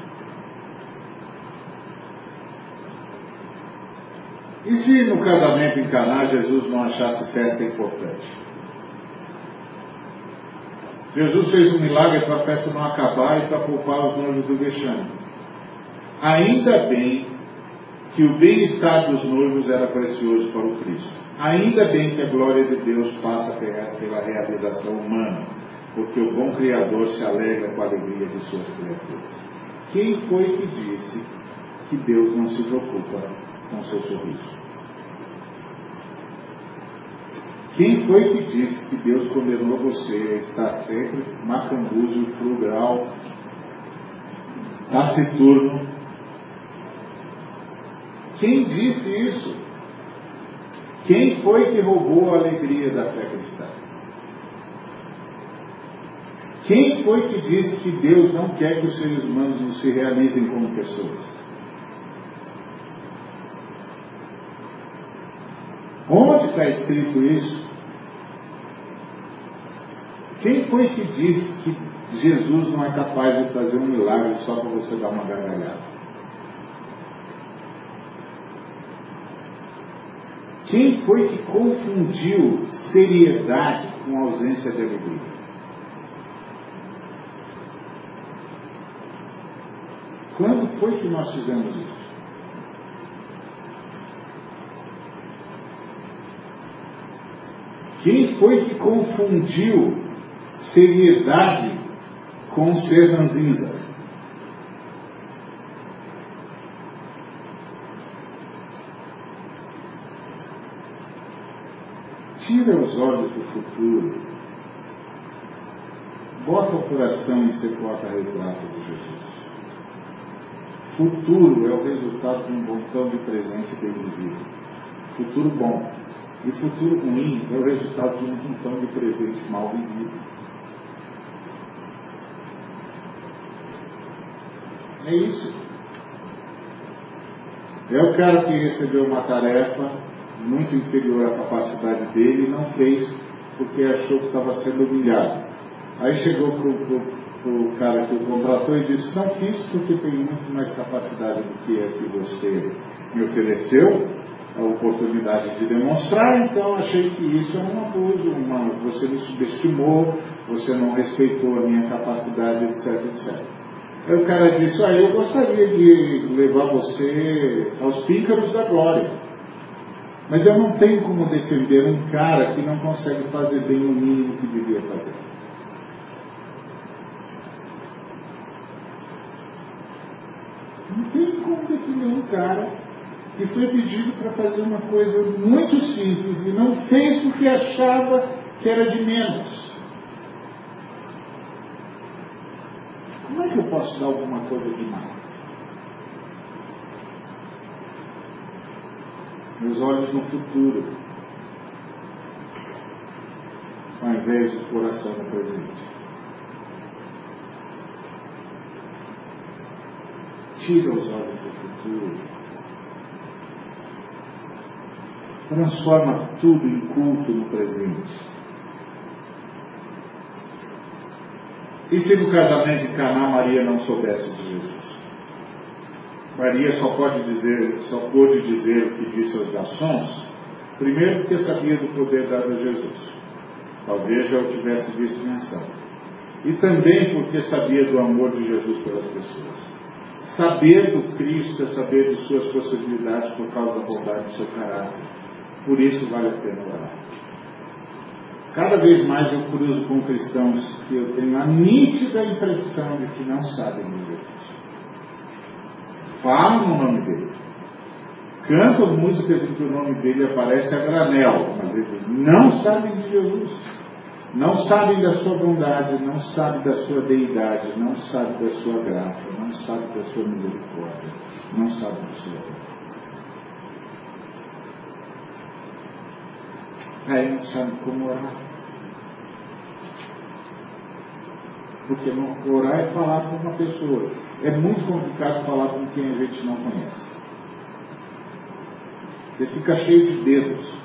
E se no casamento em Caná Jesus não achasse festa importante? Jesus fez um milagre para a festa não acabar e para poupar os noivos do vexame. Ainda bem que o bem-estar dos noivos era precioso para o Cristo. Ainda bem que a glória de Deus passa pela realização humana, porque o bom Criador se alegra com a alegria de suas criaturas. Quem foi que disse que Deus não se preocupa com seu sorriso? Quem foi que disse que Deus condenou você a estar sempre macambuzo, frugal, taciturno? Quem disse isso? Quem foi que roubou a alegria da fé cristã? Quem foi que disse que Deus não quer que os seres humanos não se realizem como pessoas? Onde está escrito isso? Quem foi que disse que Jesus não é capaz de fazer um milagre só para você dar uma gargalhada? Quem foi que confundiu seriedade com ausência de alegria? Quando foi que nós fizemos isso? Quem foi que confundiu seriedade com ser ranzinza. Tira os olhos do futuro. Bota o coração em ser porta-retrato de Jesus. Futuro é o resultado de um montão de presente bem vivido. Futuro bom. E futuro ruim é o resultado de um montão de presentes mal vividos. É isso. É o cara que recebeu uma tarefa muito inferior à capacidade dele e não fez porque achou que estava sendo humilhado. Aí chegou para o cara que o contratou e disse, não fiz porque tenho muito mais capacidade do que é que você me ofereceu, a oportunidade de demonstrar, então achei que isso é um abuso, uma, você me subestimou, você não respeitou a minha capacidade, etc, etc. Aí o cara disse, ah, eu gostaria de levar você aos píncaros da glória. Mas eu não tenho como defender um cara que não consegue fazer bem o mínimo que devia fazer. Não tem como defender um cara que foi pedido para fazer uma coisa muito simples e não fez porque achava que era de menos. Como é que eu posso dar alguma coisa demais? Meus olhos no futuro, ao invés do coração no presente. Tira os olhos do futuro. Transforma tudo em culto no presente. E se no casamento de Caná Maria não soubesse de Jesus? Maria só pode dizer, só pôde dizer o que disse aos garçons, Primeiro, porque sabia do poder dado a Jesus. Talvez já o tivesse visto em ação. E também porque sabia do amor de Jesus pelas pessoas. Saber do Cristo é saber de suas possibilidades por causa da bondade do seu caráter. Por isso vale a pena orar. Cada vez mais eu cruzo com cristãos que eu tenho a nítida impressão de que não sabem de Jesus. Falam no nome dele. Cantam músicas em que o nome dele aparece a granel, mas eles não sabem de Jesus. Não sabem da sua bondade, não sabem da sua deidade, não sabem da sua graça, não sabem da sua misericórdia, não sabem do seu amor. Aí não sabem como orar. Porque não, orar é falar com uma pessoa. É muito complicado falar com quem a gente não conhece. Você fica cheio de dedos.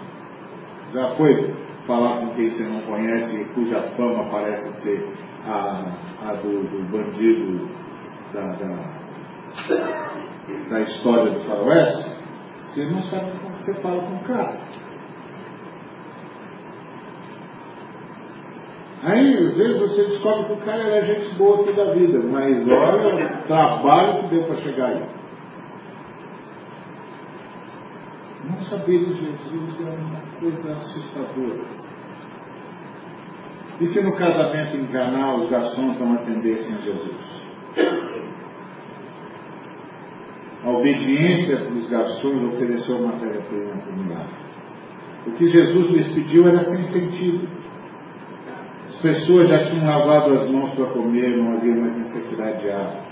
Já foi falar com quem você não conhece cuja fama parece ser a, a do, do, bandido da, da, da história do faroeste? Você não sabe como você fala com o cara. Aí, às vezes, você descobre que o cara era gente boa toda a vida, mas olha o trabalho que deu para chegar aí. Não saber de Jesus é uma coisa assustadora. E se no casamento enganar, os garçons não atendessem a Jesus? A obediência dos garçons ofereceu matéria-prima para o milagre. O que Jesus lhes pediu era sem sentido pessoas já tinham lavado as mãos para comer, não havia mais necessidade de água.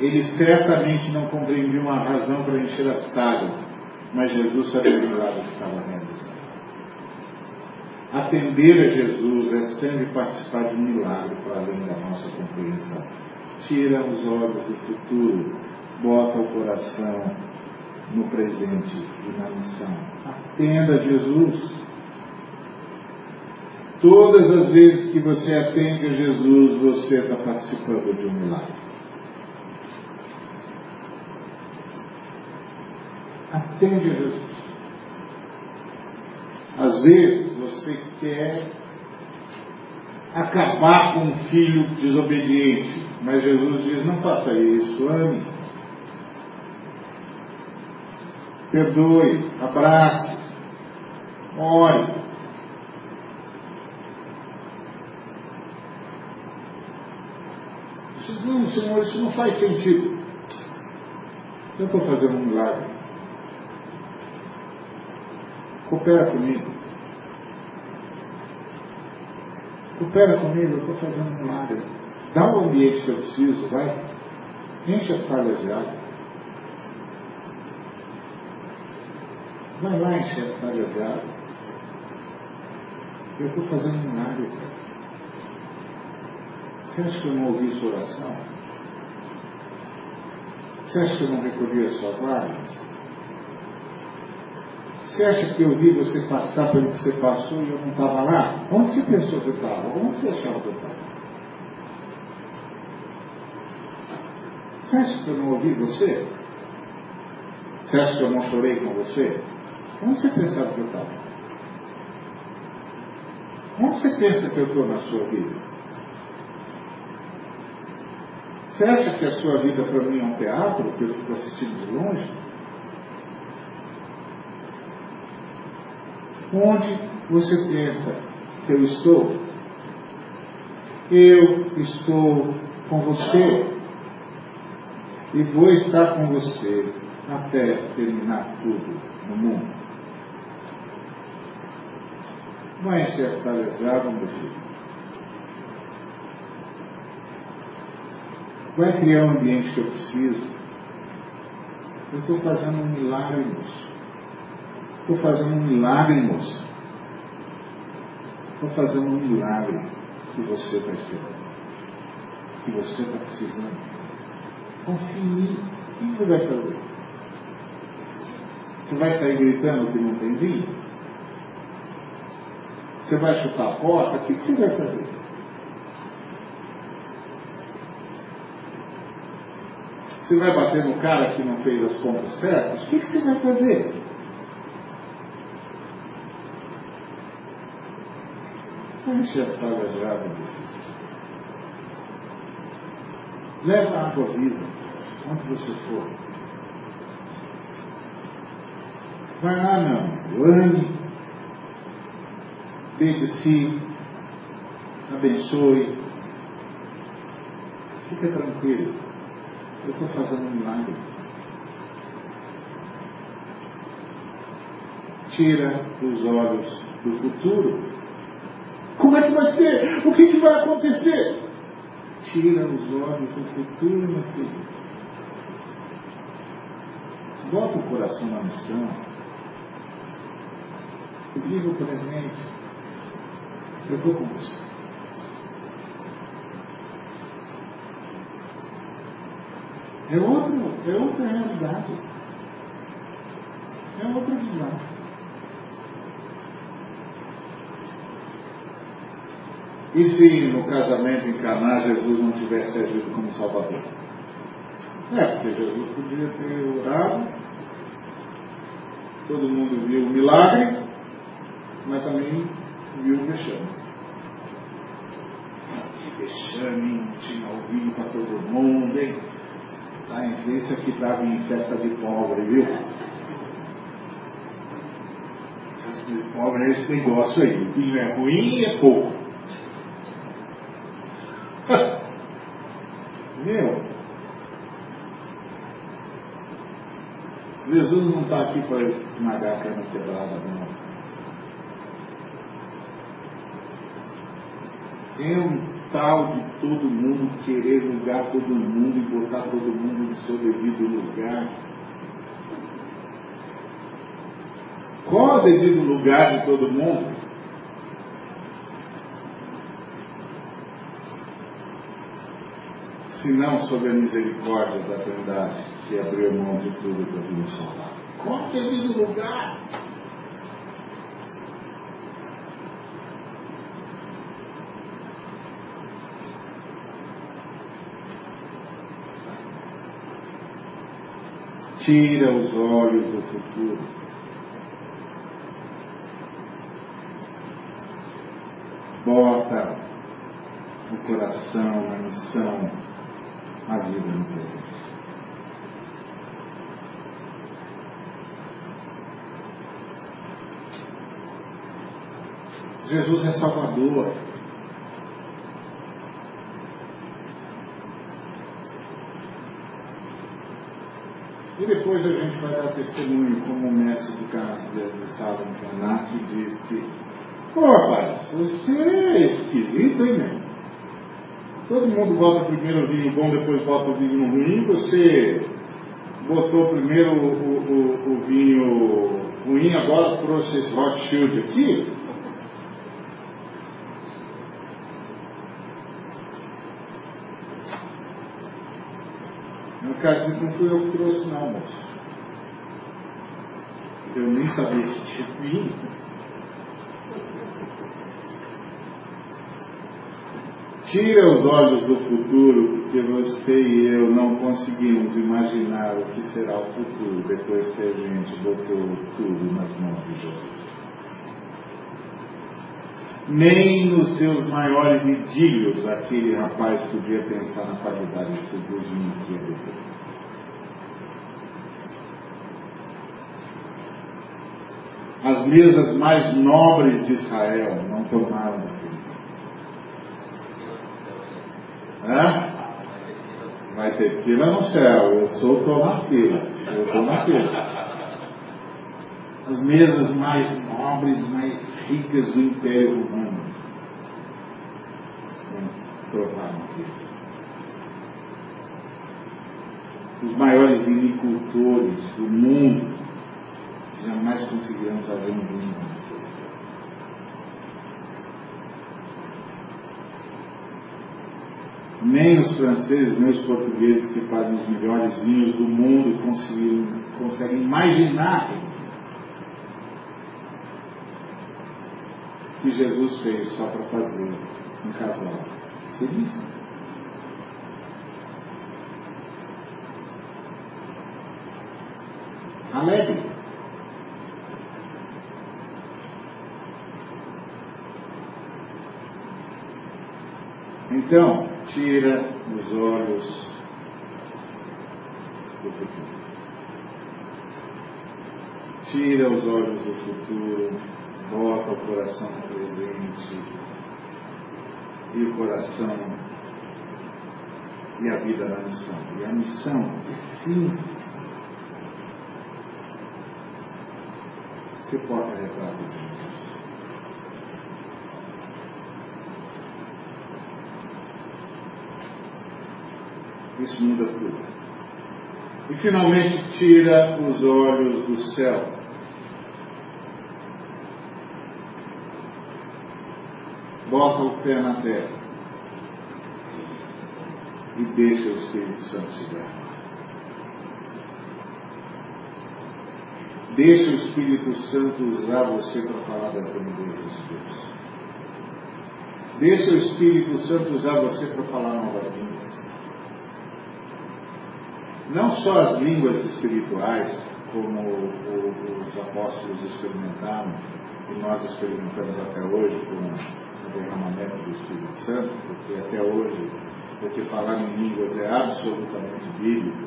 Eles certamente não compreendiam a razão para encher as talhas, mas Jesus sabia que o milagre estava realizando. Atender a Jesus é sempre participar de um milagre para além da nossa compreensão. Tira os olhos do futuro, bota o coração no presente e na missão. Atenda a Jesus. Todas as vezes que você atende a Jesus, você está participando de um milagre. Atende a Jesus. Às vezes você quer acabar com um filho desobediente, mas Jesus diz: não faça isso, ame. Perdoe, abrace, ore. Não, Senhor, isso não faz sentido. Eu estou fazendo um milagre. Coopera comigo. Coopera comigo, eu estou fazendo um milagre. Dá o ambiente que eu preciso, vai. Enche as talhas de água. Vai lá encher as talhas de água. Eu estou fazendo um milagre. Você acha que eu não ouvi sua oração? Você acha que eu não recolhi as suas lágrimas? Você acha que eu vi você passar pelo que você passou e eu não estava lá? Onde você pensou que eu estava? Onde você achava que eu estava? Você acha que eu não ouvi você? Você acha que eu não chorei com você? Onde você pensava que eu estava? Onde você pensa que eu estou na sua vida? Você acha que a sua vida para mim é um teatro que eu fico assistindo de longe? Onde você pensa que eu estou? Eu estou com você e vou estar com você até terminar tudo no mundo. Não talhas de água, meu filho. Vai criar um ambiente que eu preciso. Eu estou fazendo um milagre, moço. Estou fazendo um milagre, moço. Estou fazendo um milagre que você está esperando. Que você está precisando. Confie em mim. O que você vai fazer? Você vai sair gritando que não tem vinho? Você vai chutar a porta? O que você vai fazer? Você vai bater no cara que não fez as compras certas? O que, que você vai fazer? Enche a sala de água, Leva a água viva, onde você for. Vai lá na Luane, bebe-se, abençoe, fica tranquilo. Eu estou fazendo um milagre. Tira os olhos do futuro. Como é que vai ser? O que, que vai acontecer? Tira os olhos do futuro, meu filho. Bota o coração na missão. Viva o presente. Eu estou com você. É, outro, é outra realidade. É outra visão. E se no casamento em Caná Jesus não tivesse agido como Salvador? É, porque Jesus podia ter orado, todo mundo viu o milagre, mas também viu o vexame. Que vexame, tinha ouvido para todo mundo, hein? Tá, esse aqui estava em festa de pobre, viu? Festa de pobre é esse negócio aí. O vinho é ruim e é pouco. *laughs* Meu, Jesus não está aqui para esmagar a cama quebrada, não. É um tal de todo mundo querer julgar todo mundo e botar todo mundo no seu devido lugar. Qual o devido lugar de todo mundo? Se não sob a misericórdia da Trindade, que abriu mão de tudo para vir salvar. Qual o devido lugar? Tira os olhos do futuro. Bota o coração na missão, a vida no presente. Jesus é Salvador. E depois a gente vai dar testemunho como o mestre de, de, de Caná que disse, pô rapaz, você é esquisito, hein, meu? Todo mundo bota primeiro o vinho bom, depois bota o vinho ruim, você botou primeiro o, o, o vinho ruim, agora trouxe esse hot shield aqui, O cara disse, não fui eu que trouxe não, moço. Eu nem sabia que tinha vinho. Tira os olhos do futuro, porque você e eu não conseguimos imaginar o que será o futuro depois que a gente botou tudo nas mãos de Jesus. Nem nos seus maiores idílios aquele rapaz podia pensar na qualidade do vinho que ia beber. As mesas mais nobres de Israel não tomaram Hã? Vai ter fila no céu. Eu sou, estou fila. Eu estou na fila. As mesas mais nobres, mais ricas do Império Romano provaram aquilo. Os maiores vinicultores do mundo jamais conseguirão fazer um vinho. Nem os franceses, nem os portugueses que fazem os melhores vinhos do mundo conseguem imaginar que Jesus fez só para fazer um casal feliz. Alegre. Então, tira os olhos do futuro. Tira os olhos do futuro, bota o coração no presente e o coração e a vida na missão. E a missão é simples. Você porta retrato de. Isso muda tudo. E finalmente tira os olhos do céu. Bota o pé na terra. E deixa o Espírito Santo se derramar. Deixa o Espírito Santo usar você para falar das grandezas de Deus. Deixa o Espírito Santo usar você para falar novas línguas. Não só as línguas espirituais, como os apóstolos experimentaram, e nós experimentamos até hoje com o derramamento do Espírito Santo, porque até hoje, porque falar em línguas é absolutamente bíblico.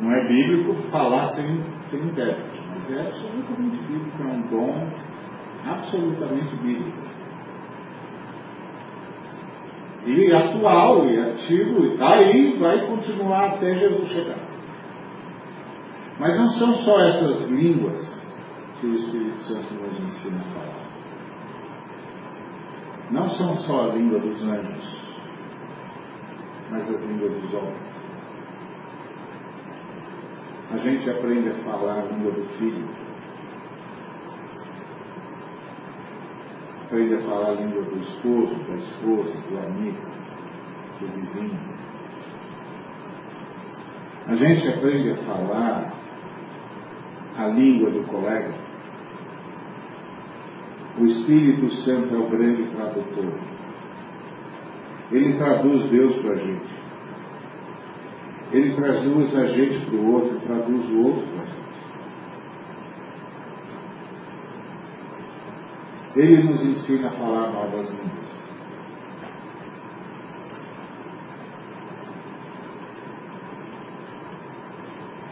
Não é bíblico falar sem, sem intérprete, mas é absolutamente bíblico, é um dom absolutamente bíblico. E atual, e ativo, e está aí, vai continuar até Jesus chegar. Mas não são só essas línguas que o Espírito Santo nos ensina a falar. Não são só a língua dos anjos, mas as línguas dos homens. A gente aprende a falar a língua do filho. Aprende a falar a língua do esposo, da esposa, do amigo, do vizinho. A gente aprende a falar a língua do colega. O Espírito Santo é o grande tradutor. Ele traduz Deus para a gente. Ele traduz a gente para o outro, traduz o outro para a gente. Ele nos ensina a falar novas línguas.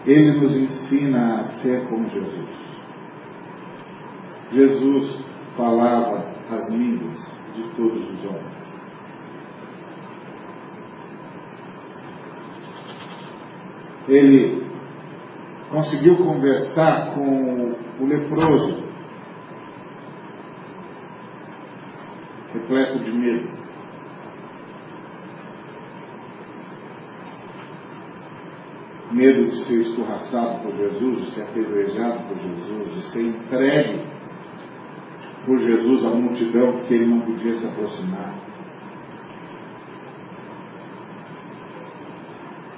Ele nos ensina a ser como Jesus. Jesus falava as línguas de todos os homens. Ele conseguiu conversar com o leproso, repleto de medo. Medo de ser escorraçado por Jesus, de ser apedrejado por Jesus, de ser entregue por Jesus à multidão porque ele não podia se aproximar.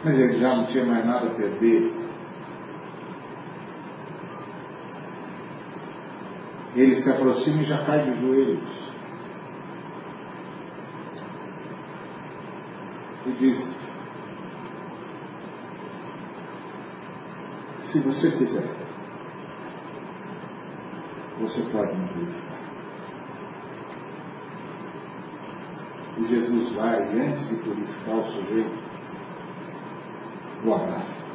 Mas ele já não tinha mais nada a perder. Ele se aproxima e já cai de joelhos. E diz: Se você quiser, você pode me purificar. E Jesus vai, antes de purificar o sujeito, o abraça.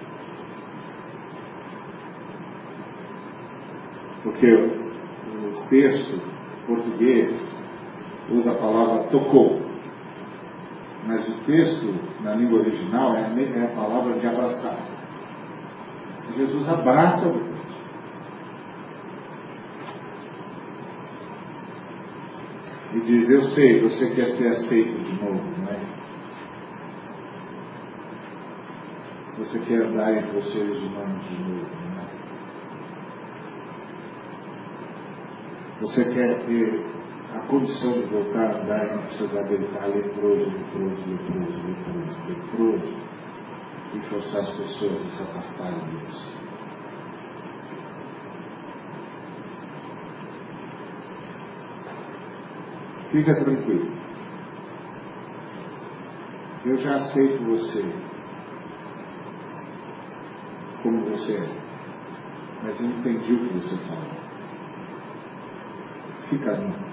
Porque o texto português usa a palavra tocou. Mas o texto, na língua original, é a é palavra de abraçar. Jesus abraça o. E diz, eu sei, você quer ser aceito de novo, não é? Você quer andar entre os seres humanos de novo, não é? Você quer ter a condição de voltar a andar e não precisar gritar leproso, leproso, leproso, leproso, leproso e forçar as pessoas a se afastarem de você. Fica tranquilo. Eu já aceito você como você é, mas eu entendi o que você falou. Fica limpo.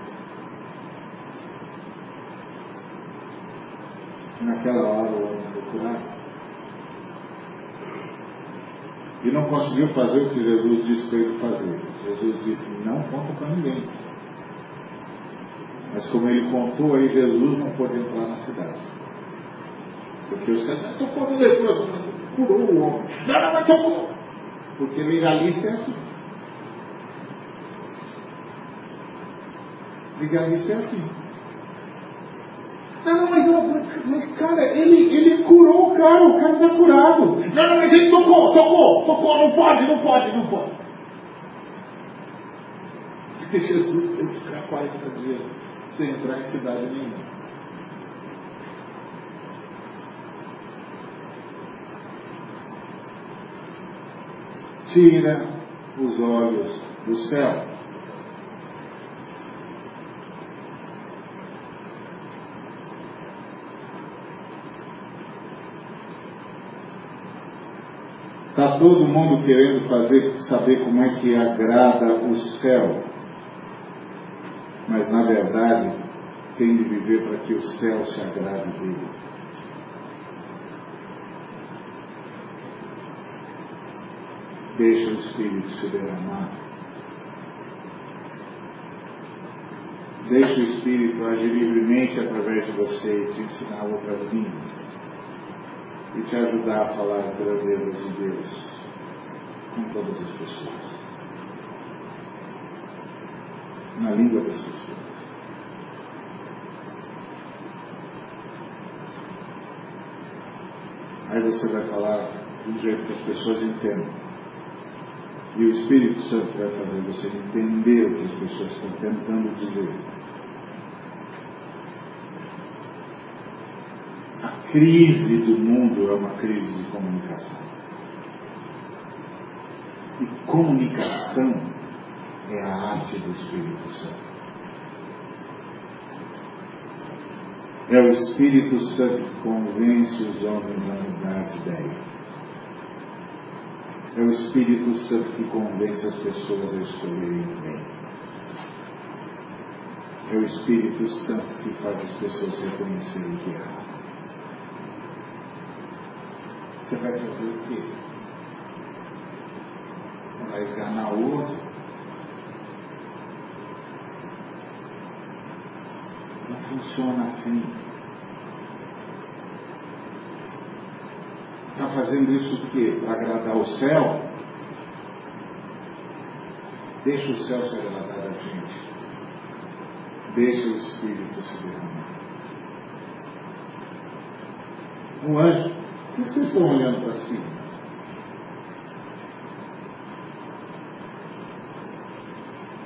Naquela hora o homem foi curado. E não conseguiu fazer o que Jesus disse para ele fazer. Jesus disse, não conta para ninguém. Mas como ele contou, aí Jesus não pôde entrar na cidade. Porque os caras estão falando leproso, curou o homem. Não, não, mas tocou. Porque legalista é assim. Legalista é assim. Não, não, mas, não, mas cara, ele, ele curou o cara, o cara está curado. Não, não, mas ele tocou, tocou, tocou, não pode, não pode, não pode. *laughs* Jesus tem que ficar 40 dias sem entrar em cidade nenhuma. Tira os olhos do céu. Está todo mundo querendo fazer, saber como é que agrada o céu mas na verdade tem de viver para que o céu se agrade dele. Deixa o Espírito se derramar. Deixa o Espírito agir livremente através de você e te ensinar outras línguas. E te ajudar a falar as grandezas de Deus com todas as pessoas na língua das pessoas. Aí você vai falar de um jeito que as pessoas entendem. E o Espírito Santo vai fazer você entender o que as pessoas estão tentando dizer. A crise do mundo é uma crise de comunicação. E comunicação é a arte do Espírito Santo. É o Espírito Santo que convence os homens a mudar de ideia. É o Espírito Santo que convence as pessoas a escolherem o bem. É o Espírito Santo que faz as pessoas reconhecerem que erram. Você vai fazer o quê? Vai esganar o outro? funciona assim. Está fazendo isso o quê? Para agradar o céu? Deixa o céu se agradar da gente. Deixa o Espírito se derramar. O anjo, que vocês estão olhando para cima?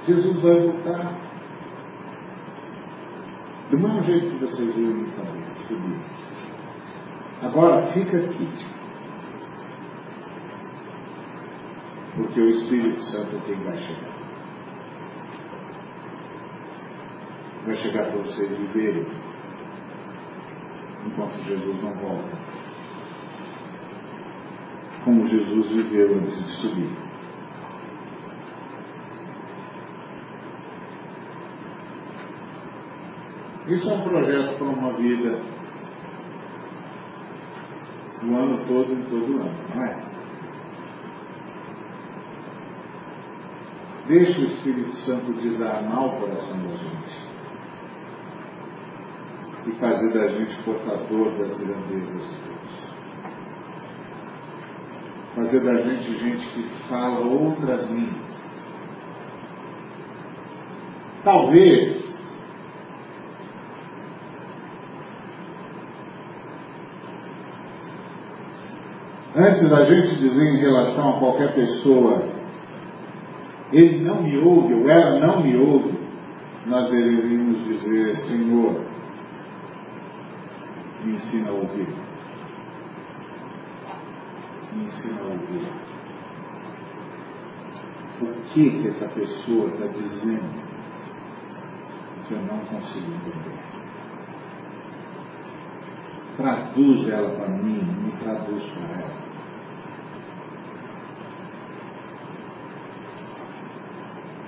Jesus vai voltar. Do mesmo jeito que vocês viram também, subir. Agora, fica aqui. Porque o Espírito Santo é quem vai chegar. Vai chegar para vocês viverem enquanto Jesus não volta. Como Jesus viveu antes de subir. Isso é um projeto para uma vida o ano todo, em todo ano, não é? Deixa o Espírito Santo desarmar o coração da gente e fazer da gente portador das grandezas de. Fazer da gente gente que fala outras línguas. Talvez Antes da gente dizer em relação a qualquer pessoa, ele não me ouve, ou ela não me ouve, nós deveríamos dizer, Senhor, me ensina a ouvir. Ouvir. O que que essa pessoa está dizendo que eu não consigo entender? Traduz ela para mim, me traduz para ela.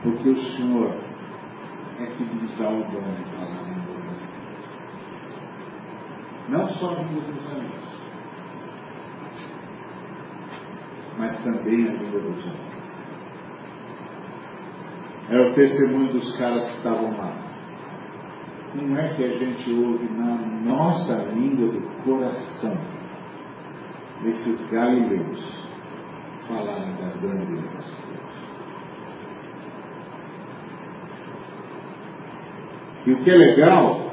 Porque o Senhor é que nos dá o dom de falar em outras línguas. Não só língua dos amigos, também a língua dos homens. É o testemunho dos caras que estavam lá. Não é que a gente ouve na nossa língua do coração esses galileus falarem das grandezas. E o que é legal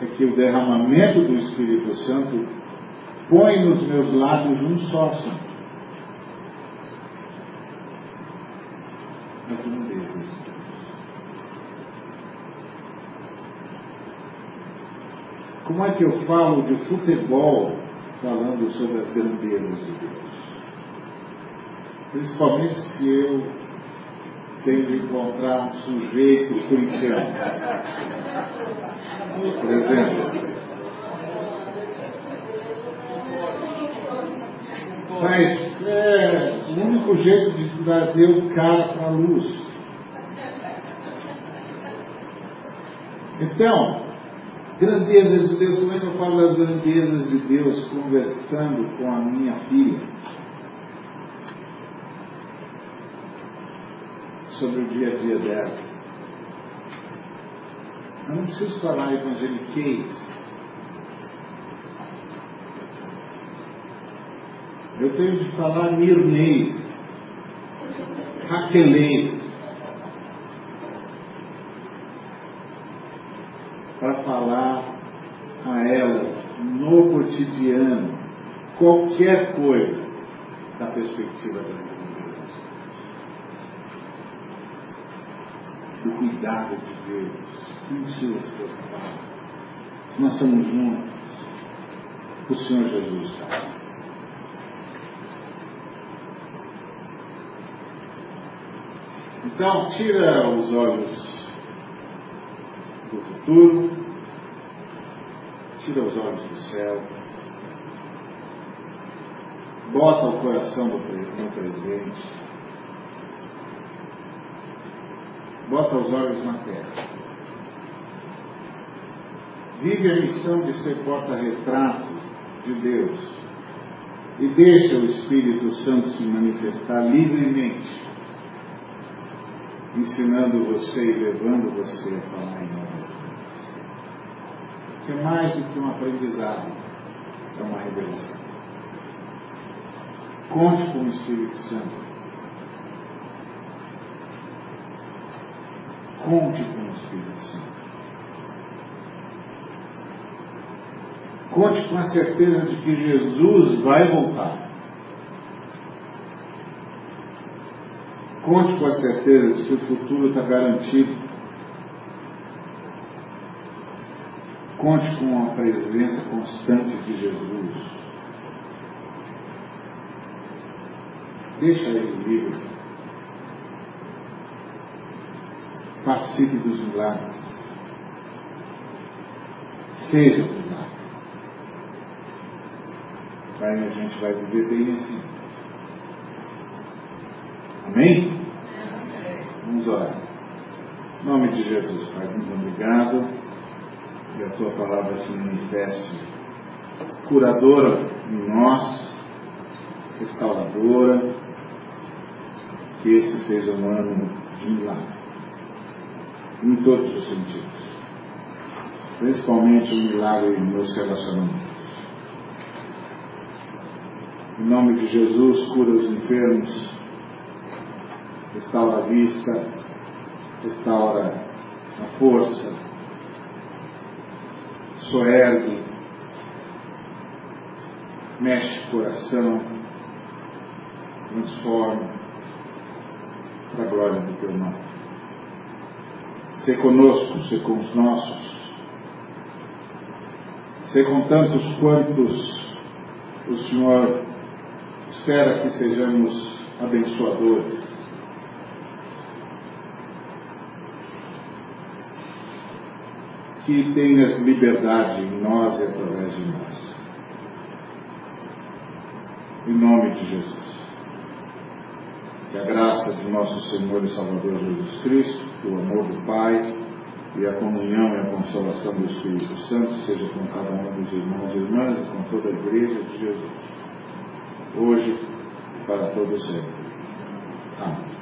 é que o derramamento do Espírito Santo põe nos meus lábios um só som. As grandezas de Deus. Como é que eu falo de futebol falando sobre as grandezas de Deus? Principalmente se eu tenho de encontrar um sujeito corintiano. Por exemplo. Mas é o único jeito de trazer o cara para a luz. Então, grandezas de Deus, como é que eu falo das grandezas de Deus conversando com a minha filha? Sobre o dia a dia dela. Eu não preciso falar evangeliquez. Eu tenho de falar mirnês, raquelês. Para falar a elas no cotidiano qualquer coisa da perspectiva das grandezas. Do cuidado de Deus. Não precisa se preocupar. Nós estamos juntos. O Senhor Jesus está. Então, tira os olhos do futuro, tira os olhos do céu, bota o coração no presente, bota os olhos na terra. Vive a missão de ser porta-retrato de Deus e deixa o Espírito Santo se manifestar livremente ensinando você e levando você a falar em línguas. Que é mais do que um aprendizado, é uma revelação. Conte com o Espírito Santo. Conte com o Espírito Santo. Conte com a certeza de que Jesus vai voltar. Conte com a certeza de que o futuro está garantido. Conte com a presença constante de Jesus. Deixa ele livre. Participe dos milagres. Seja o milagre. Aí a gente vai viver bem assim. Amém? Vamos orar. Em nome de Jesus, Pai, muito obrigado. Que a tua palavra se manifeste curadora em nós, restauradora. Que esse seja um ano de milagre. Em todos os sentidos. Principalmente o milagre nos relacionamentos. Em nome de Jesus, cura os enfermos restaura a vista, restaura a força, soergue, mexe o coração, transforma para a glória do teu nome. Ser conosco, ser com os nossos, ser com tantos quantos o Senhor espera que sejamos abençoadores. que tenhas liberdade em nós e através de nós. Em nome de Jesus. Que a graça de nosso Senhor e Salvador Jesus Cristo, o amor do Pai e a comunhão e a consolação do Espírito Santo seja com cada um dos irmãos e irmãs e com toda a Igreja de Jesus, hoje e para todo sempre. Amém.